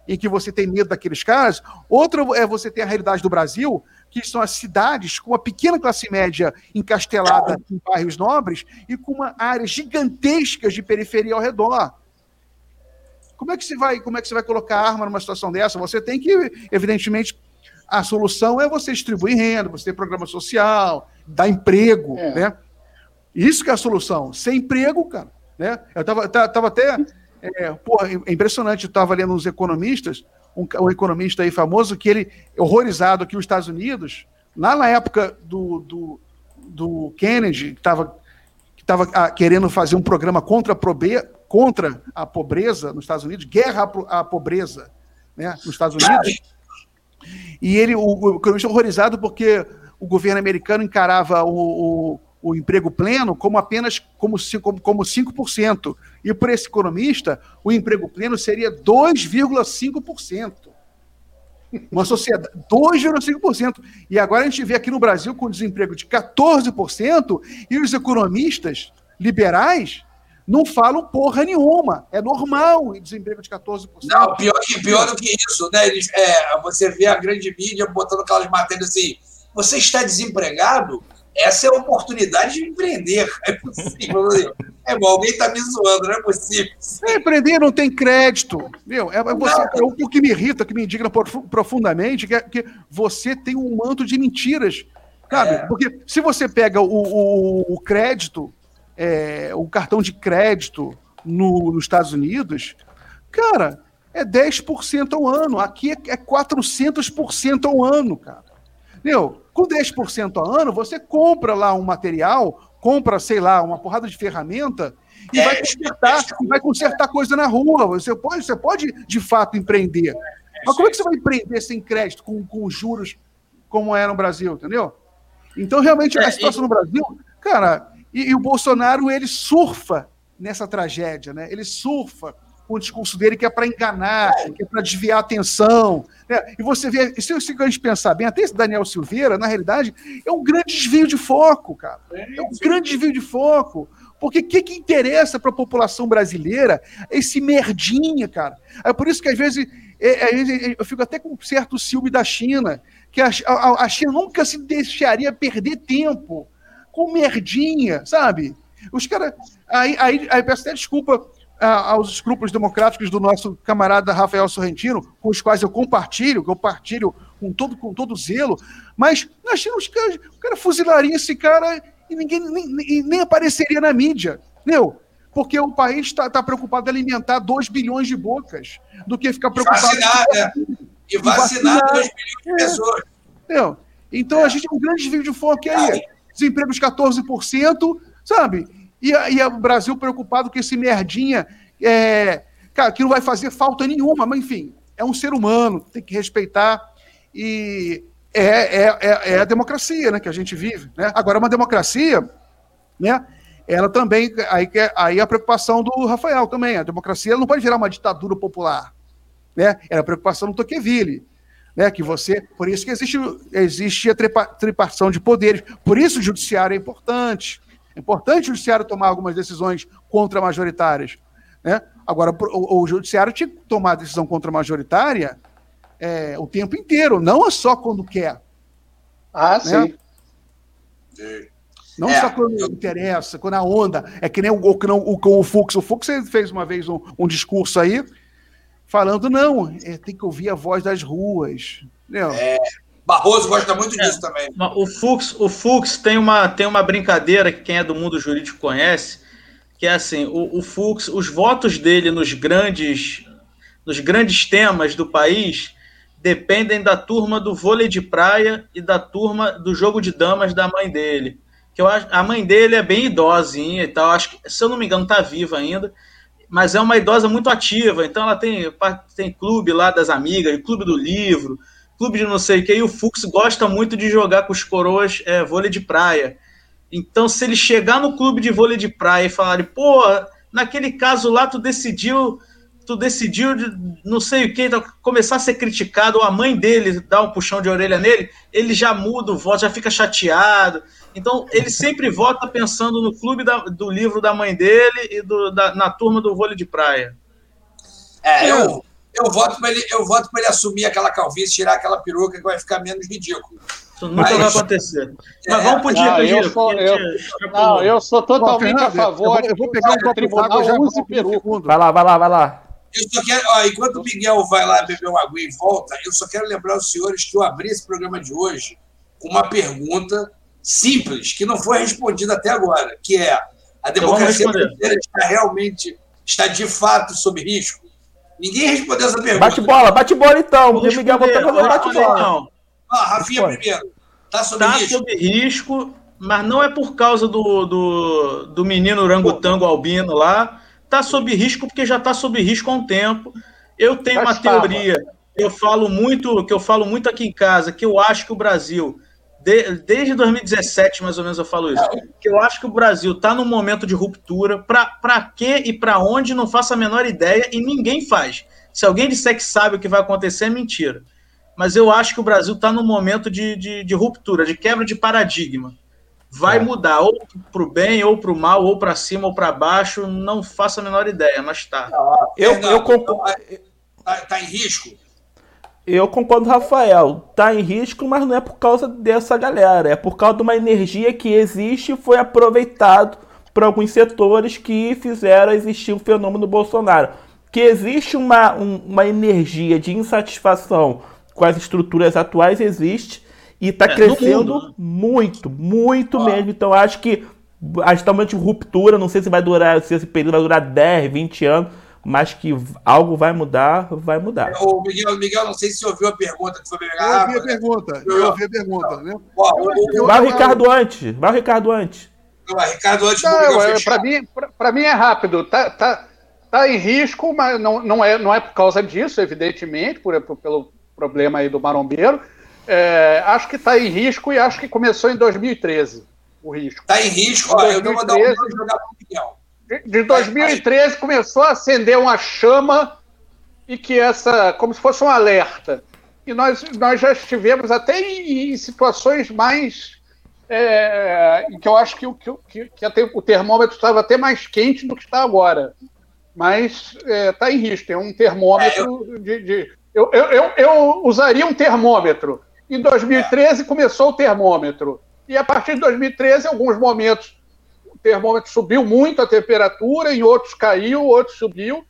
Em que você tem medo daqueles caras. Outra é você ter a realidade do Brasil, que são as cidades com uma pequena classe média encastelada em bairros nobres e com uma área gigantescas de periferia ao redor. Como é que você vai, como é que você vai colocar arma numa situação dessa? Você tem que, evidentemente, a solução é você distribuir renda, você ter programa social, dar emprego, é. né? Isso que é a solução. Sem emprego, cara, né? Eu tava, tava até, é, porra, é impressionante, eu estava lendo uns economistas, um, um, economista aí famoso, que ele, horrorizado aqui nos Estados Unidos, lá na época do, do, do Kennedy, que estava que tava, ah, querendo fazer um programa contra a, probe, contra a pobreza nos Estados Unidos, guerra à, à pobreza né, nos Estados Unidos. E ele, o, o economista horrorizado porque o governo americano encarava o, o, o emprego pleno como apenas como, como, como 5%. E para esse economista, o emprego pleno seria 2,5%. Uma sociedade, 2,5%. E agora a gente vê aqui no Brasil com desemprego de 14%, e os economistas liberais não falam porra nenhuma. É normal o desemprego de 14%. Não, pior, pior do que isso, né? Eles, é, você vê a grande mídia botando aquelas matérias assim: você está desempregado? Essa é a oportunidade de empreender. É possível. Né? é bom, alguém está me zoando, não é possível. É, empreender não tem crédito. Meu, é, é, você, é o que me irrita, que me indigna profundamente, que é que você tem um manto de mentiras. Sabe? É. Porque se você pega o, o, o crédito, é, o cartão de crédito no, nos Estados Unidos, cara, é 10% ao ano. Aqui é, é 400% ao ano, cara. Meu, com 10% ao ano, você compra lá um material, compra, sei lá, uma porrada de ferramenta e vai consertar, vai consertar coisa na rua. Você pode, você pode, de fato, empreender. Mas como é que você vai empreender sem crédito, com, com juros como é no Brasil, entendeu? Então, realmente, a é, situação no Brasil, cara, e, e o Bolsonaro, ele surfa nessa tragédia, né? Ele surfa com o discurso dele que é para enganar, que é para desviar a atenção. Né? E você vê, se, se a gente pensar bem, até esse Daniel Silveira, na realidade, é um grande desvio de foco, cara. É um grande desvio de foco. Porque o que, que interessa para a população brasileira esse merdinha, cara? É por isso que às vezes, é, é, eu fico até com um certo ciúme da China, que a, a, a China nunca se deixaria perder tempo com merdinha, sabe? Os caras. Aí, aí, aí peço até desculpa aos escrúpulos democráticos do nosso camarada Rafael Sorrentino, com os quais eu compartilho, que eu partilho com todo, com todo zelo, mas nós tínhamos caras, o cara fuzilaria esse cara e ninguém nem, nem apareceria na mídia, entendeu? Porque o país está tá preocupado em alimentar 2 bilhões de bocas do que ficar preocupado. Vacinar, né? E vacinar 2 bilhões de é. pessoas. Entendeu? Então é. a gente tem um grande desvio de foco aí. Desempregos 14%, sabe? E, e o Brasil preocupado com esse merdinha, é, cara, que não vai fazer falta nenhuma, mas enfim, é um ser humano, tem que respeitar. E é, é, é, é a democracia né, que a gente vive. Né? Agora, uma democracia, né? Ela também, aí, aí a preocupação do Rafael também, a democracia não pode virar uma ditadura popular. Né? Era a preocupação do Tocqueville. Né, que você, por isso que existe, existe a tripartição de poderes, por isso o judiciário é importante, é importante o judiciário tomar algumas decisões contra-majoritárias. Né? Agora, o, o, judiciário tinha que tomar decisão contra-majoritária é, o tempo inteiro, não é só quando quer. Ah, né? sim. Não é, só quando eu... interessa, quando a onda. É que nem o, o, o, o Fux. O Fux fez uma vez um, um discurso aí falando: não, é, tem que ouvir a voz das ruas. Entendeu? É, Barroso gosta muito é, disso também. O Fux, o Fux tem, uma, tem uma brincadeira que quem é do mundo jurídico conhece, que é assim, o, o Fux, os votos dele nos grandes, nos grandes temas do país dependem da turma do vôlei de praia e da turma do jogo de damas da mãe dele. Que eu acho, a mãe dele é bem idosinha e tal, acho que, se eu não me engano, está viva ainda, mas é uma idosa muito ativa, então ela tem, tem clube lá das amigas, clube do livro, clube de não sei o que, e o Fux gosta muito de jogar com os coroas é, vôlei de praia. Então, se ele chegar no clube de vôlei de praia e falar, pô, naquele caso lá tu decidiu, tu decidiu, não sei o que, então, começar a ser criticado, ou a mãe dele dá um puxão de orelha nele, ele já muda o voto, já fica chateado. Então, ele sempre vota pensando no clube da, do livro da mãe dele e do, da, na turma do vôlei de praia. É, eu, eu voto para ele, eu voto ele assumir aquela calvície, tirar aquela peruca que vai ficar menos ridículo. Isso nunca Mas, vai acontecer. Mas é, vamos pro dia, eu, sou, eu, não, eu sou totalmente Bom, a favor. Eu vou, eu vou pegar um copo d'água já use peruca. Vai lá, vai lá, vai lá. Eu só quero, ó, enquanto o Miguel vai lá beber uma água e volta, eu só quero lembrar os senhores que eu abri esse programa de hoje com uma pergunta simples, que não foi respondida até agora, que é a então democracia brasileira está realmente, está de fato sob risco? Ninguém respondeu essa pergunta. Bate bola, bate bola então. O Miguel vai fazer bate bola. Não. Ah, Rafinha primeiro. Está sob tá risco? sob risco, mas não é por causa do, do, do menino orangotango albino lá. Está sob risco porque já está sob risco há um tempo. Eu tenho uma teoria eu falo muito, que eu falo muito aqui em casa, que eu acho que o Brasil de, desde 2017, mais ou menos, eu falo isso. Que eu acho que o Brasil está num momento de ruptura. Para quê e para onde, não faço a menor ideia e ninguém faz. Se alguém disser que sabe o que vai acontecer, é mentira. Mas eu acho que o Brasil está num momento de, de, de, ruptura, de quebra de paradigma. Vai é. mudar, ou para o bem, ou para o mal, ou para cima, ou para baixo, não faço a menor ideia, mas está. Eu, eu concordo. Está tá em risco eu concordo com o Rafael. Tá em risco, mas não é por causa dessa galera. É por causa de uma energia que existe e foi aproveitado por alguns setores que fizeram existir o fenômeno Bolsonaro. Que existe uma, um, uma energia de insatisfação com as estruturas atuais, existe. E está é, crescendo né? muito, muito ah. mesmo. Então acho que a gente tá de ruptura. Não sei se vai durar, se esse período vai durar 10, 20 anos mas que algo vai mudar, vai mudar. O Miguel, Miguel, não sei se você ouviu a pergunta que foi pegar. Eu ouvi a pergunta, eu ouvi a pergunta, né? Vai o Ricardo antes, vai o Ricardo antes. Ricardo antes Para mim, para mim é rápido. Tá, tá, tá em risco, mas não, não, é, não é por causa disso, evidentemente, por, por pelo problema aí do marombeiro. É, acho que está em risco e acho que começou em 2013 o risco. Está em risco, ó, eu vou mandar um jogar para o Miguel de 2013 começou a acender uma chama e que essa, como se fosse um alerta. E nós, nós já estivemos até em, em situações mais é, em que eu acho que, que, que até, o termômetro estava até mais quente do que está agora. Mas está é, tá em risco, tem um termômetro é, eu... de. de eu, eu, eu, eu, usaria um termômetro. Em 2013 começou o termômetro. E a partir de 2013, em alguns momentos termômetro subiu muito a temperatura, em outros caiu, outros subiu.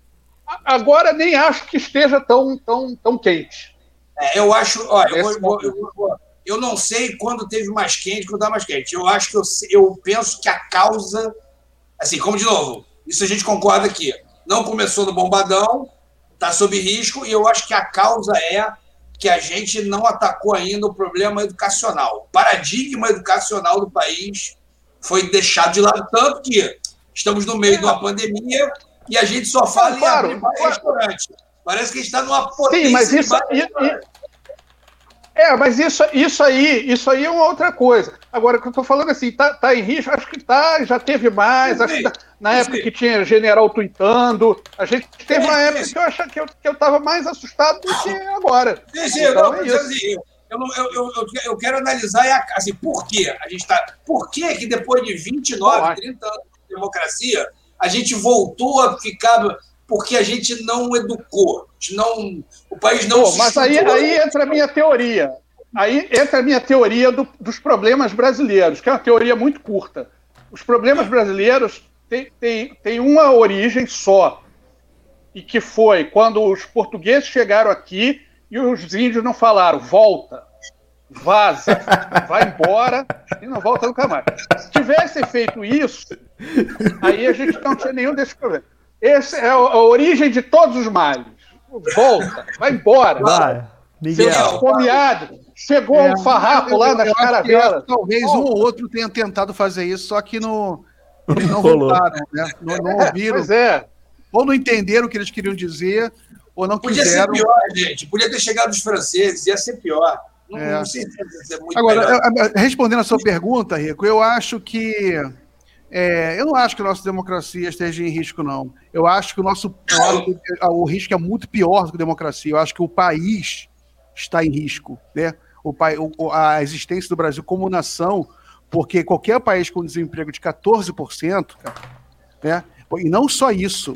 Agora nem acho que esteja tão, tão, tão quente. É, eu acho, olha, eu, vou, eu, vou, eu, não sei quando teve mais quente, quando está mais quente. Eu acho que eu, eu penso que a causa, assim, como de novo, isso a gente concorda aqui. Não começou no bombadão, está sob risco, e eu acho que a causa é que a gente não atacou ainda o problema educacional. O paradigma educacional do país foi deixado de lado, tanto que estamos no meio de uma pandemia e a gente só fala claro, em abrir claro. restaurante. Parece que a gente está numa potência. Sim, mas isso, é, mas isso, isso aí, isso aí é uma outra coisa. Agora, que eu estou falando assim, tá, tá em risco, acho que tá, já teve mais. Acho que tá, na época que tinha general tweetando, a gente teve uma época que eu achava que eu, que eu tava mais assustado do que agora. Sim, sim, então, não, é assim, eu, eu, eu, eu, quero analisar assim, por quê? A gente tá, por que, que depois de 29, 30 anos de democracia, a gente voltou a ficar. Porque a gente não educou, não, o país não. Pô, mas aí, aí entra a minha teoria. Aí entra a minha teoria do, dos problemas brasileiros, que é uma teoria muito curta. Os problemas brasileiros têm, têm, têm uma origem só, e que foi quando os portugueses chegaram aqui e os índios não falaram, volta, vaza, vai embora e não volta nunca mais. Se tivessem feito isso, aí a gente não tinha nenhum desses problemas. Essa é a origem de todos os males. Volta, vai embora. Vai. Miguel. Esfomeado. Chegou é, um farrapo lá nas caravelas. Talvez um ou outro tenha tentado fazer isso, só que não, não voltaram, né? Não, não ouviram. Pois é. Ou não entenderam o que eles queriam dizer, ou não Podia quiseram. Podia ser pior, gente. Podia ter chegado os franceses, ia ser pior. É. Não sei se é muito Agora, respondendo a sua pergunta, Rico, eu acho que. É, eu não acho que a nossa democracia esteja em risco, não. Eu acho que o nosso o risco é muito pior do que a democracia. Eu acho que o país está em risco, né? O, o, a existência do Brasil como nação, porque qualquer país com desemprego de 14%, cara, né? E não só isso,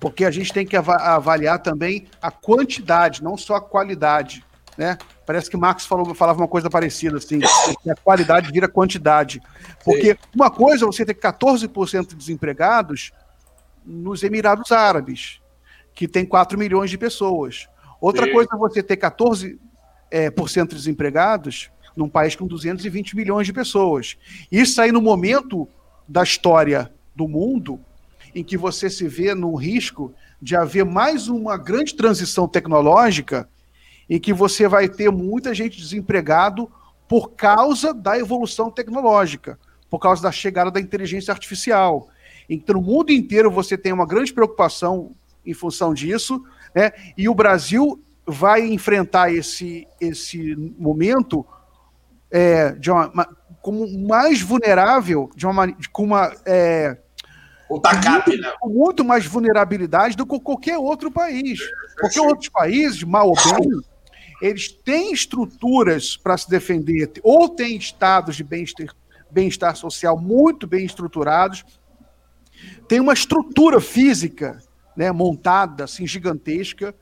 porque a gente tem que avaliar também a quantidade, não só a qualidade, né? Parece que Marx falou, falava uma coisa parecida, assim, que a qualidade vira quantidade. Porque Sim. uma coisa é você ter 14% de desempregados nos Emirados Árabes, que tem 4 milhões de pessoas. Outra Sim. coisa é você ter 14% é, por cento desempregados num país com 220 milhões de pessoas. Isso aí no momento da história do mundo em que você se vê no risco de haver mais uma grande transição tecnológica em que você vai ter muita gente desempregado por causa da evolução tecnológica, por causa da chegada da inteligência artificial. Então, no mundo inteiro você tem uma grande preocupação em função disso, né? E o Brasil vai enfrentar esse, esse momento é, de uma, como mais vulnerável, de uma, com uma é, o TACAP, muito, né? Com muito mais vulnerabilidade do que qualquer outro país. Porque outros países, mal ou bem, eles têm estruturas para se defender, ou têm estados de bem-estar bem social muito bem estruturados, tem uma estrutura física né, montada, assim, gigantesca.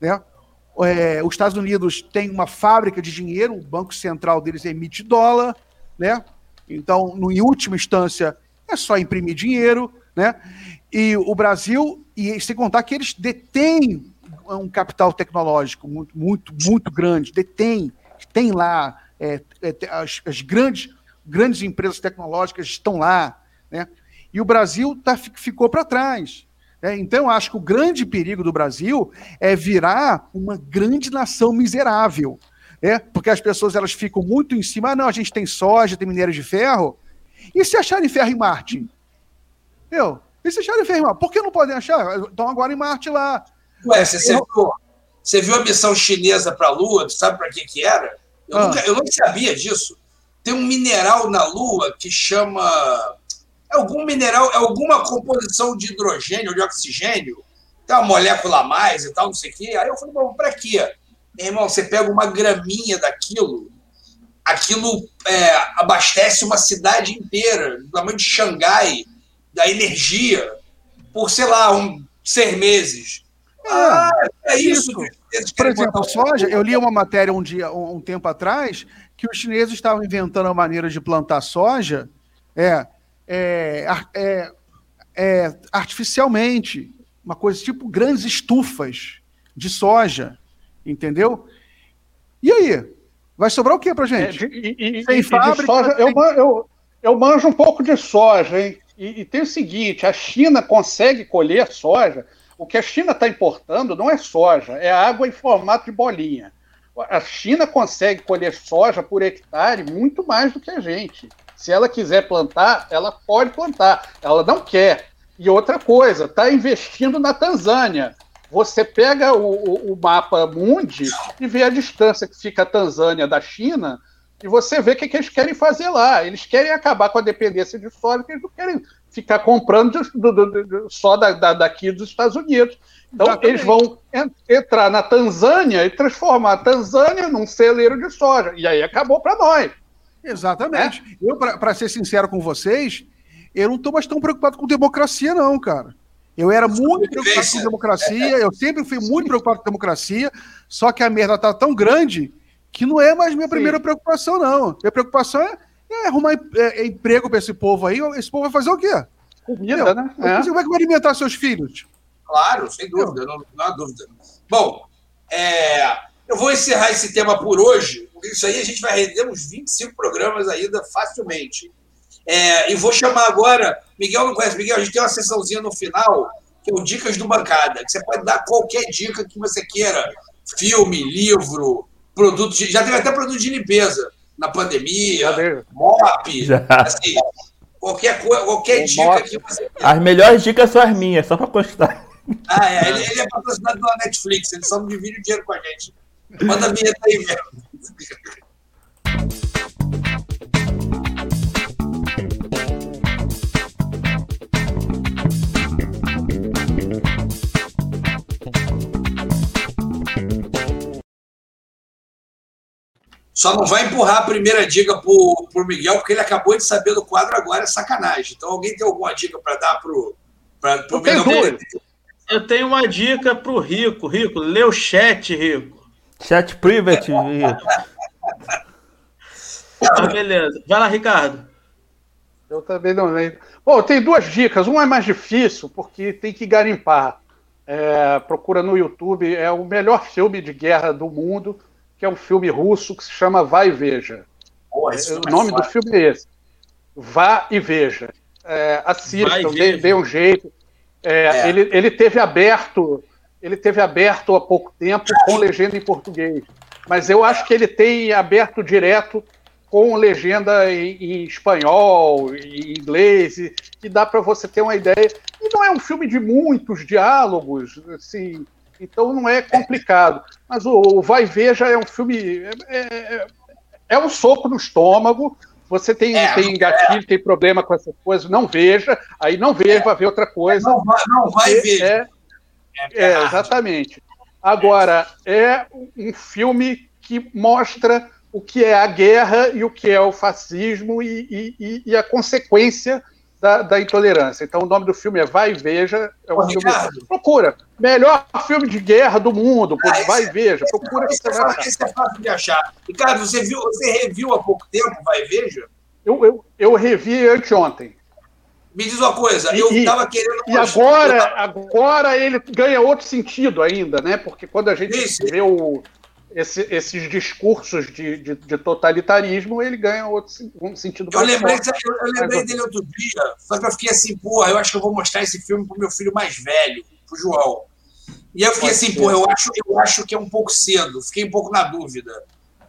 Né? É, os Estados Unidos têm uma fábrica de dinheiro, o Banco Central deles emite dólar, né? Então, no, em última instância, é só imprimir dinheiro, né? E o Brasil, e sem contar que eles detêm um capital tecnológico muito, muito, muito grande, detém, tem lá, é, é, as, as, grandes, grandes empresas tecnológicas estão lá, né? E o Brasil tá, ficou para trás. Né? Então, acho que o grande perigo do Brasil é virar uma grande nação miserável. Né? Porque as pessoas elas ficam muito em cima. Ah, não, a gente tem soja, tem minério de ferro. E se acharem ferro em Marte? Eu, e se acharem ferro em Marte? Por que não podem achar? Estão agora em Marte lá. Ué, você, você, viu, você viu a missão chinesa para a Lua? Sabe para que, que era? Eu, ah. nunca, eu não sabia disso. Tem um mineral na Lua que chama. É algum mineral, é alguma composição de hidrogênio ou de oxigênio. Tem uma molécula a mais e tal, não sei o quê. Aí eu falei, bom, para quê? Meu irmão, você pega uma graminha daquilo, aquilo é, abastece uma cidade inteira, do tamanho de Xangai, da energia, por, sei lá, um, seis meses. Ah, é isso. isso. Por exemplo, a soja, eu li uma matéria um dia, um, tempo atrás, que os chineses estavam inventando a maneira de plantar soja é, é, é, é, artificialmente, uma coisa tipo grandes estufas de soja, entendeu? E aí? Vai sobrar o que pra gente? É, e, e, Sem e fábrica? Soja, eu, eu, eu manjo um pouco de soja, hein? E, e, tem o seguinte: a China consegue colher soja o que a China está importando não é soja, é água em formato de bolinha. A China consegue colher soja por hectare muito mais do que a gente. Se ela quiser plantar, ela pode plantar. Ela não quer. E outra coisa, está investindo na Tanzânia. Você pega o, o, o, mapa Mundi e vê a distância que fica a Tanzânia da China e você vê o que, que eles querem fazer lá. Eles querem acabar com a dependência de soja, eles não querem ficar comprando do, do, do, só da, da, daqui dos Estados Unidos. Então, Exatamente. eles vão entrar na Tanzânia e transformar a Tanzânia num celeiro de soja. E aí acabou para nós. Exatamente. É? Eu, para ser sincero com vocês, eu não estou mais tão preocupado com democracia, não, cara. Eu era muito preocupado com democracia, eu sempre fui muito preocupado com democracia, só que a merda está tão grande que não é mais minha primeira Sim. preocupação, não. Minha preocupação é é arrumar é, é emprego para esse povo aí. Esse povo vai fazer o quê? Comida, né? É. Como é que vai alimentar seus filhos? Claro, sem dúvida, não, não há dúvida. Bom, é, eu vou encerrar esse tema por hoje, porque isso aí a gente vai render uns 25 programas ainda facilmente. É, e vou chamar agora, Miguel não conhece, Miguel, a gente tem uma sessãozinha no final, que é o Dicas do Bancada, que você pode dar qualquer dica que você queira, filme, livro, produto, já teve até produto de limpeza na pandemia, MOP, assim, qualquer, qualquer dica que você As melhores dicas são as minhas, só para constar. Ah, é, ele, ele é patrocinado pela Netflix, eles só não dividem o dinheiro com a gente. Manda a vinheta aí, velho. Só não vai empurrar a primeira dica pro, pro Miguel, porque ele acabou de saber do quadro agora, é sacanagem. Então, alguém tem alguma dica para dar pro, pra, pro Miguel? Eu tenho uma dica pro Rico. Rico, lê o chat, Rico. Chat private. Rico. Ah, beleza. Vai lá, Ricardo. Eu também não lembro. Bom, tem duas dicas. Uma é mais difícil, porque tem que garimpar. É, procura no YouTube, é o melhor filme de guerra do mundo, que é um filme russo que se chama Vai e Veja. Esse É, o é nome do filme é esse. Vá e veja. É, assistam, dê, dê um jeito. É, É. Ele, ele teve aberto, ele teve aberto há pouco tempo com legenda em português. Mas eu acho que ele tem aberto direto com legenda em, em espanhol, em inglês, e, e dá para você ter uma ideia. E não é um filme de muitos diálogos, assim, então não é complicado. Mas o, o Vai e Veja é um filme. é- é- é um soco no estômago. Você tem, É, tem gatilho, tem problema com essas coisas, não veja, aí não veja, vai ver outra coisa. Não vai, não vai ver. É, é, exatamente. Agora, é um filme que mostra o que é a guerra e o que é o fascismo e- e- e a consequência da, da intolerância. Então, o nome do filme é Vai e Veja. É um Ô, filme. Procura. Melhor filme de guerra do mundo. Ah, vai e veja. Procura que Esse você é, vai achar. esse é fácil de achar. Ricardo, você, viu, você reviu há pouco tempo, vai veja? Eu, eu, eu revi anteontem. Me diz uma coisa, E- eu e- estava querendo. E agora, agora ele ganha outro sentido ainda, né? Porque quando a gente Isso. vê o- esse- esses discursos de, de- de totalitarismo, ele ganha outro um sentido Eu lembrei, forte. eu, eu lembrei dele outro dia, só que eu fiquei assim, porra, eu acho que eu vou mostrar esse filme pro meu filho mais velho, pro João. E eu fiquei Pode assim, ser. porra, eu acho, eu acho que é um pouco cedo, fiquei um pouco na dúvida.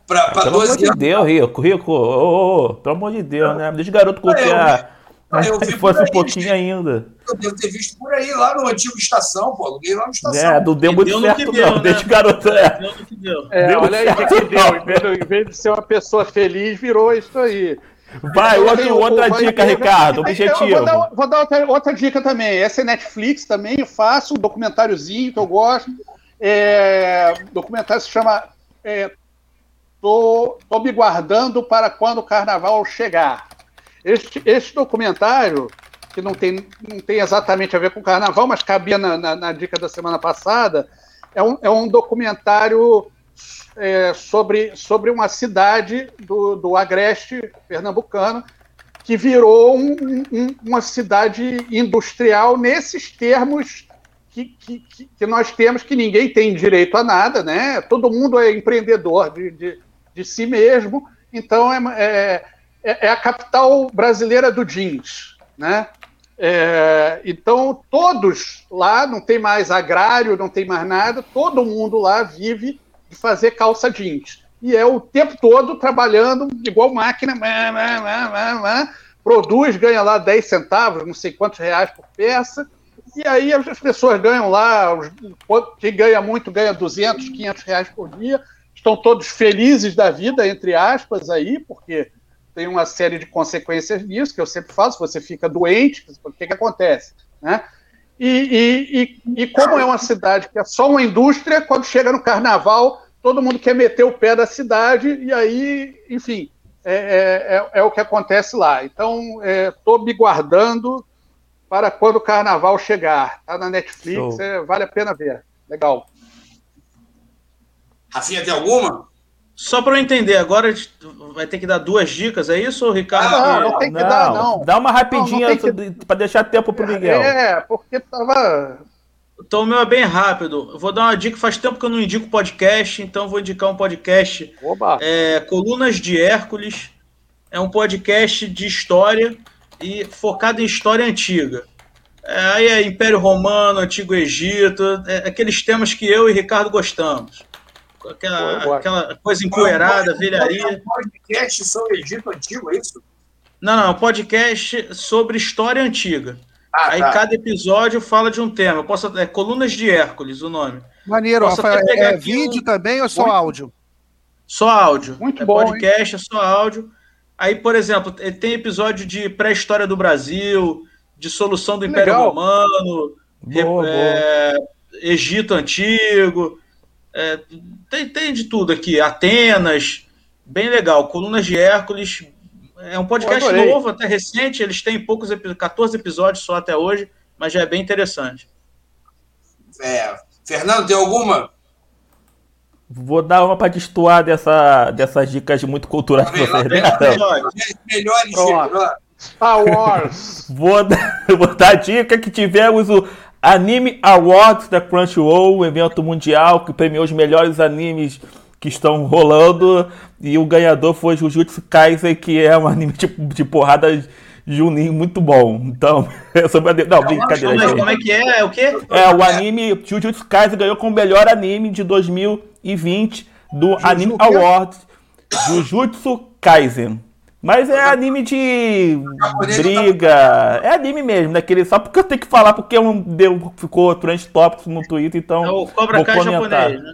Para Pelo amor 12 de anos. Deus, Rico. Rico, ô, ô, ô, pelo amor de Deus, né? Deixa o garoto curtir eu a. Ah, eu vi Se fosse um pouquinho ainda. Eu devo ter visto por aí, lá no antigo estação, pô, aluguei lá no estação. É, não deu E muito deu no certo, que deu, não. né? O garoto. É. Deu no que deu. É, Deu olha aí o que, certo, que deu. não. Em vez, de, em vez de ser uma pessoa feliz, virou isso aí. Vai, Eu outro, tenho- outra vai dica, ver- Ricardo. Eu Objetivo. vou dar, vou dar outra, outra dica também. Essa é Netflix também, eu faço um documentáriozinho que eu gosto. É, o documentário se chama é, tô, tô me guardando para quando o carnaval chegar. Este, este documentário, que não tem, não tem exatamente a ver com o carnaval, mas cabia na, na- na dica da semana passada, é um, é um documentário é, sobre, sobre uma cidade do, do Agreste pernambucano que virou um- um- uma cidade industrial nesses termos que, que, que- que nós temos, que ninguém tem direito a nada, né? Todo mundo é empreendedor de, de, de si mesmo, então é, é, é a capital brasileira do jeans, né? É, então todos lá não tem mais agrário, não tem mais nada, todo mundo lá vive de fazer calça jeans. E é o tempo todo trabalhando igual máquina, má, má, má, má, má, produz, ganha lá 10 centavos, não sei quantos reais por peça, e aí as pessoas ganham lá, quem ganha muito ganha 200, 500 reais por dia, estão todos felizes da vida, entre aspas, aí, porque tem uma série de consequências nisso, que eu sempre falo, se você fica doente, o que, que acontece? Né? E, e, e, e como é uma cidade que é só uma indústria, quando chega no carnaval, todo mundo quer meter o pé da cidade, e aí, enfim, é, é, é, é o que acontece lá. Então, estou me guardando para quando o carnaval chegar. Está na Netflix, é, vale a pena ver. Legal. Rafinha, tem alguma? Só para eu entender, agora a gente vai ter que dar duas dicas, é isso, Ricardo? Ah, não, não tem que dar, não. Dá uma rapidinha Não, não tem para deixar tempo pro Miguel. É, porque tava. Então o meu é bem rápido. Eu vou dar uma dica, faz tempo que eu não indico podcast, então eu vou indicar um podcast. Oba! É, Colunas de Hércules. É um podcast de história e focado em história antiga. É, aí é Império Romano, Antigo Egito, é, aqueles temas que eu e Ricardo gostamos. Aquela, gosto. aquela coisa empoeirada, velharia. Podcast sobre Egito Antigo, é isso? Não, não, é um podcast sobre história antiga. Ah, Aí tá. cada episódio fala de um tema. Eu posso, é Colunas de Hércules o nome. Maneiro, Posso Rafael. até pegar É aqui vídeo um- também ou só Muito. áudio? Só áudio. Muito é bom, podcast, hein? é só áudio. Aí, por exemplo, tem episódio de pré-história do Brasil, de solução do Império Legal. Romano, Boa, é, Egito Antigo, é, tem, tem de tudo aqui. Atenas, bem legal. Colunas de Hércules. É um podcast novo, até recente. Eles têm poucos epi- 14 episódios só até hoje, mas já é bem interessante. É, Fernando, tem alguma? Vou dar uma pra destoar dessa, dessas dicas muito culturais que lá, vocês vem lá, deram. Melhores ó. Star Wars. Vou dar, vou dar a dica que tivemos o Anime Awards da Crunchyroll, um evento mundial que premiou os melhores animes que estão rolando. E o ganhador foi Jujutsu Kaisen, que é um anime de, de porrada juninho muito bom. Então, é sobre a... Não, brincadeira, Como é, gente. como é que é? É o quê? É, o anime Jujutsu Kaisen ganhou como melhor anime de 2020 do Anime o quê? Awards. Jujutsu Kaisen. Mas é anime de briga. É anime mesmo, daquele só porque eu tenho que falar porque um deu, ficou trend topics no Twitter, então É o Cobra vou Kai comentar. japonês, né?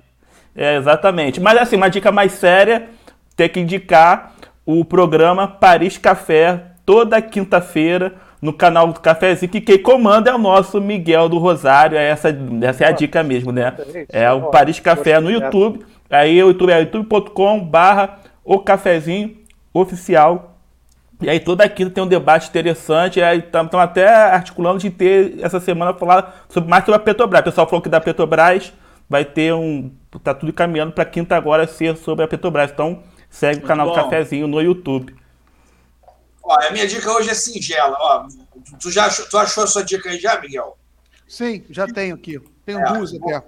É, exatamente. Mas assim, uma dica mais séria, tem que indicar o programa Paris Café, toda quinta-feira, no canal do Cafezinho, que quem comanda é o nosso Miguel do Rosário. É Essa, essa é a dica mesmo, né? É o Paris Café no YouTube. Aí o YouTube é youtube.com barra o cafezinho oficial. E aí toda quinta tem um debate interessante. Aí estamos até articulando de ter essa semana falar sobre, mais sobre a Petrobras. O pessoal falou que da Petrobras vai ter um. Tá tudo caminhando para quinta agora ser sobre a Petrobras. Então segue o canal do bom. Cafezinho no YouTube. Ó, a minha dica hoje é singela. Ó, tu já achou, tu achou a sua dica aí já, Miguel? Sim, já tenho aqui. Tenho É, duas até.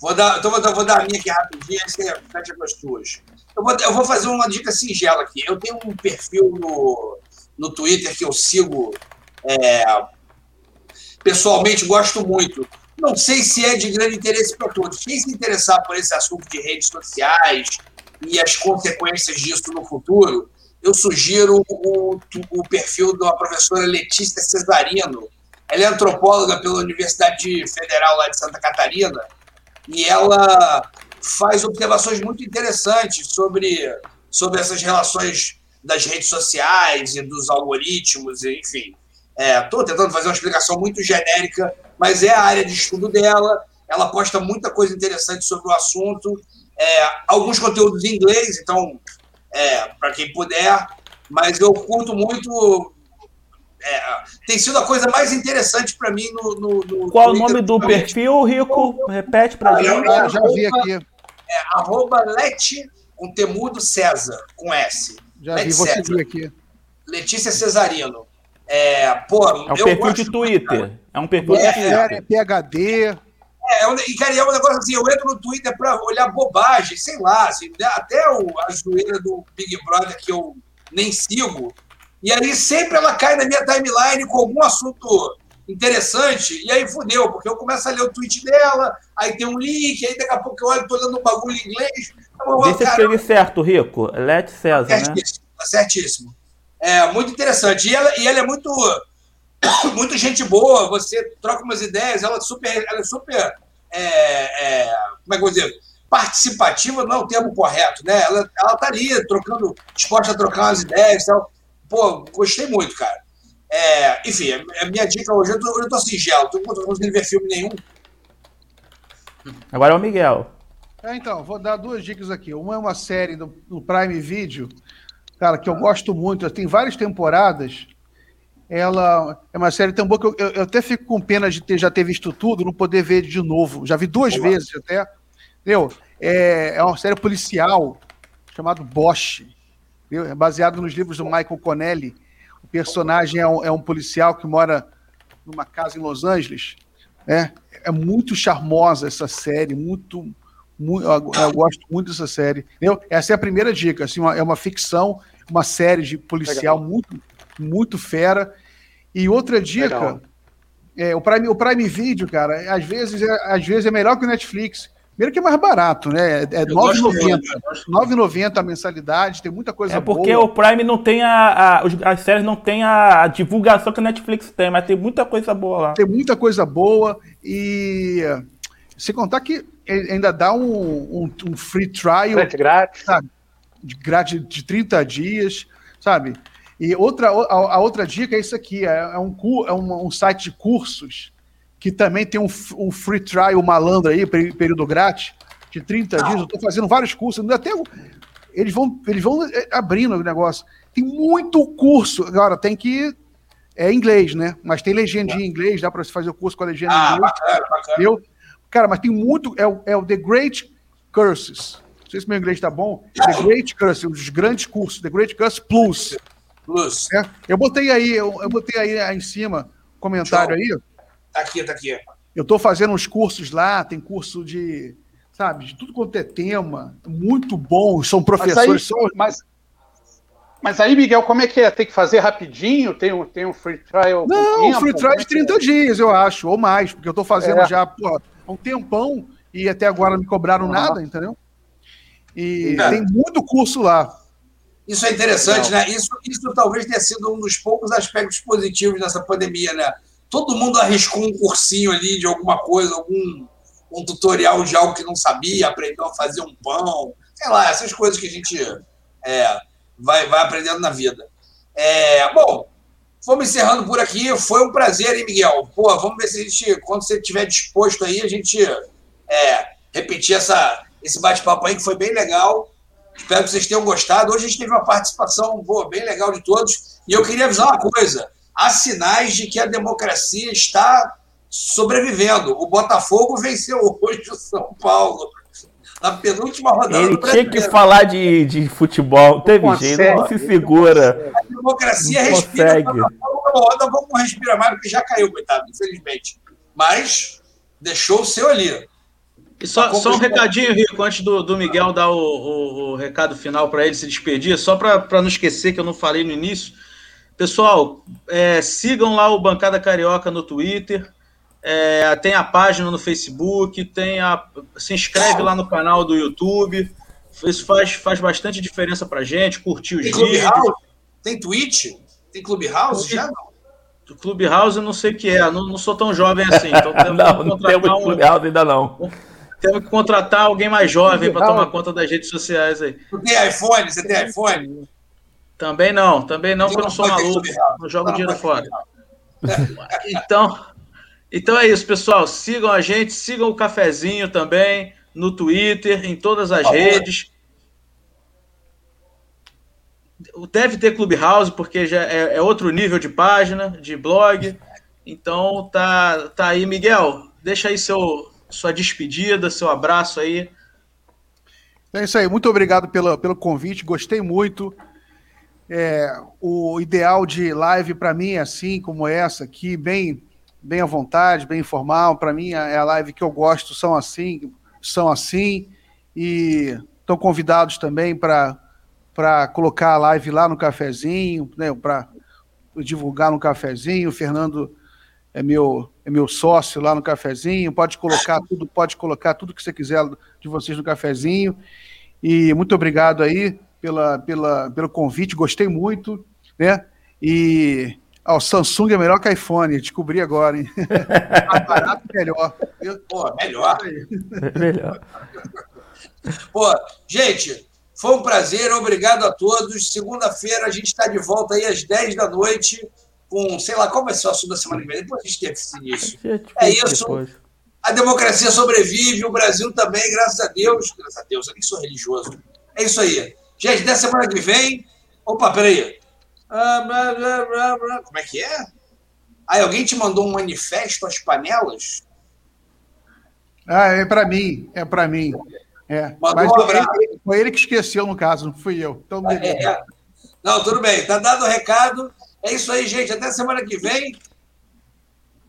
Vou dar, então vou, dar- vou dar a minha aqui rapidinho, aí você fecha com as tuas. Eu vou, eu vou fazer uma dica singela aqui. Eu tenho um perfil no, no Twitter que eu sigo é, pessoalmente, gosto muito. Não sei se é de grande interesse para todos. Quem se interessar por esse assunto de redes sociais e as consequências disso no futuro, eu sugiro o, o perfil da professora Letícia Cesarino. Ela é antropóloga pela Universidade Federal lá de Santa Catarina e ela faz observações muito interessantes sobre, sobre essas relações das redes sociais e dos algoritmos, enfim. Estou tentando fazer uma explicação muito genérica, mas é a área de estudo dela. Ela posta muita coisa interessante sobre o assunto, é, alguns conteúdos em inglês, então, é, para quem puder, mas eu curto muito. é, tem sido a coisa mais interessante para mim no, no, no Qual o nome do perfil, Rico? Repete eu- Ah, já vi aqui. Arroba Lete, com Temudo César, com S. Já vi, Lete vou César. aqui. Letícia Cesarino. É, pô, É um eu perfil gosto de Twitter. É um perfil de É, Twitter. série, é PHD. É, é um- e, cara, é um negócio assim, eu entro no Twitter pra olhar bobagem, sei lá, assim, né, até o, a zoeira do Big Brother que eu nem sigo, e aí sempre ela cai na minha timeline com algum assunto interessante, e aí fudeu, porque eu começo a ler o tweet dela, aí tem um link, aí daqui a pouco eu olho, tô lendo um bagulho em inglês, eu vou, cara, certo, Rico. Let César, né? Certíssimo, tá certíssimo. É muito interessante. E ela, e ela é muito, muito gente boa, você troca umas ideias, ela é super. Ela é super é, é, como é que eu vou dizer? Participativa não é o termo correto, né? Ela, ela tá ali trocando, disposta a trocar umas ideias e tal. Pô, gostei muito, cara. É, enfim, a minha dica hoje, eu tô, eu tô singelo, tô, não tô conseguindo ver filme nenhum. Agora é o Miguel. É, então, vou dar duas dicas aqui. Uma é uma série do, do Prime Video, cara, que eu gosto muito. Tem várias temporadas. Ela é uma série tão boa que eu, eu- eu até fico com pena de ter, já ter visto tudo, não poder ver de novo. Já vi duas Boa. vezes até. Entendeu? É, é uma série policial chamada Bosch. entendeu? É baseado nos livros do Michael Connelly. O personagem é um, é um policial que mora numa casa em Los Angeles. É, é muito charmosa essa série, muito, mu- eu, eu gosto muito dessa série. entendeu? Essa é a primeira dica. Assim, uma- é uma ficção, uma série de policial muito, muito fera. E outra dica, Legal. é, o, Prime, o Prime Video, cara, às vezes é, às vezes é melhor que o Netflix. Primeiro que é mais barato, né? É R$ 9,90. muito, eu gosto R$ 9,90 a mensalidade, tem muita coisa É porque boa. o Prime não tem a, a- os- As séries não tem a, divulgação que a Netflix tem, mas tem muita coisa boa lá. Tem muita coisa boa e se contar que ainda dá um, um- um free trial Frete grátis. sabe? de grade de 30 dias, sabe? E outra, a, a outra dica é isso aqui: é, é um, é um, um, site de cursos que também tem um, um free trial malandro aí, período grátis, de 30 dias. Eu estou fazendo vários cursos, até eles vão, eles vão é, abrindo o negócio. Tem muito curso. Agora, tem que. É inglês, né? Mas tem legenda em inglês, dá para você fazer o curso com a legenda ah, em inglês. Bacana, bacana. Eu, cara, mas tem muito. É o, é o The Great Curses. Não sei se meu inglês está bom. The Great Curses, um dos grandes cursos. The Great Curses Plus. Plus. É, eu botei aí, eu, eu botei aí, aí em cima, comentário Show. aí. Tá aqui, tá aqui. Eu estou fazendo uns cursos lá, tem curso de sabe? De tudo quanto é tema, muito bom, são professores. Mas aí, são... mas, mas aí, Miguel, como é que é? Tem que fazer rapidinho? Tem um, tem um free trial? Não, tempo? free trial de 30 é? dias, eu acho, ou mais, porque eu estou fazendo é. já pô, há um tempão e até agora não me cobraram nada, entendeu? E é. tem muito curso lá. Isso é interessante, não. né? Isso, isso talvez tenha sido um dos poucos aspectos positivos dessa pandemia, né? Todo mundo arriscou um cursinho ali de alguma coisa, algum um tutorial de algo que não sabia, aprendeu a fazer um pão, sei lá, essas coisas que a gente é, vai, vai aprendendo na vida. É, bom, vamos encerrando por aqui. Foi um prazer, hein, Miguel? Pô, vamos ver se a gente, quando você estiver disposto aí, a gente é, repetir essa, esse bate-papo aí, que foi bem legal. Espero que vocês tenham gostado. Hoje a gente teve uma participação pô, bem legal de todos. E eu queria avisar uma coisa: há sinais de que a democracia está sobrevivendo. O Botafogo venceu hoje o São Paulo. Na penúltima rodada. Ele tinha que falar de, de futebol, teve consegue, jeito, não se segura. A democracia não respira. Consegue. Roda, vamos respirar mais, porque já caiu, coitado, infelizmente. Mas deixou o seu ali. E só, só um recadinho, Rico, antes do, do Miguel dar o, o, o recado final para ele se despedir, só para não esquecer que eu não falei no início. Pessoal, é, sigam lá o Bancada Carioca no Twitter. É, tem a página no Facebook, tem a, se inscreve lá no canal do YouTube. Isso faz, faz bastante diferença pra gente, curtir os tem vídeos. Tem Twitch? Tem Clubhouse? Já não. Clubhouse eu não sei o que é, não, não sou tão jovem assim. Então não, não temos um, Clubhouse ainda não. Temos que contratar alguém mais jovem para tomar conta das redes sociais aí. Tu tem iPhone? Você tem iPhone? Também não, também não, porque eu não sou maluco. Não jogo dinheiro fora. Então, então é isso, pessoal. Sigam a gente, sigam o cafezinho também no Twitter, em todas as redes. Deve ter Clubhouse, porque já é, é, outro nível de página, de blog. Então tá, tá aí, Miguel. Deixa aí seu, sua despedida, seu abraço aí. É isso aí, muito obrigado pelo, pelo convite, gostei muito. É, o ideal de live para mim é assim, como essa aqui, bem bem à vontade, bem informal. Para mim, é a live que eu gosto, são assim, são assim. E estão convidados também para colocar a live lá no cafezinho, né, para divulgar no cafezinho. O Fernando é meu, é meu sócio lá no cafezinho. Pode colocar tudo, pode colocar tudo que você quiser de vocês no cafezinho. E muito obrigado aí pela, pela, pelo convite, gostei muito, né? E o Samsung é melhor que iPhone, descobri agora, hein? Mais barato, melhor. Pô, melhor. melhor. Pô, gente, foi um prazer, obrigado a todos. Segunda-feira a gente está de volta aí às 10 da noite com, sei lá, qual vai ser o assunto da semana que vem? Depois a gente define isso. É isso. A democracia sobrevive, o Brasil também, graças a Deus. Graças a Deus, eu nem sou religioso. É isso aí. Gente, da semana que vem. Opa, peraí. Como é que é? Aí alguém te mandou um manifesto às panelas? Ah, é para mim, é para mim. É. Mas um foi, ele, foi ele que esqueceu, no caso, não fui eu. Então, é, é. Não, tudo bem, tá dado o recado. É isso aí, gente. Até semana que vem.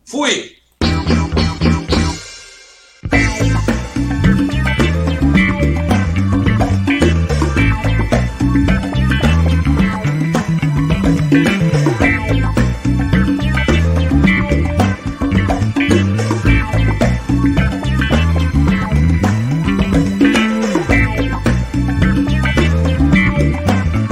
Fui.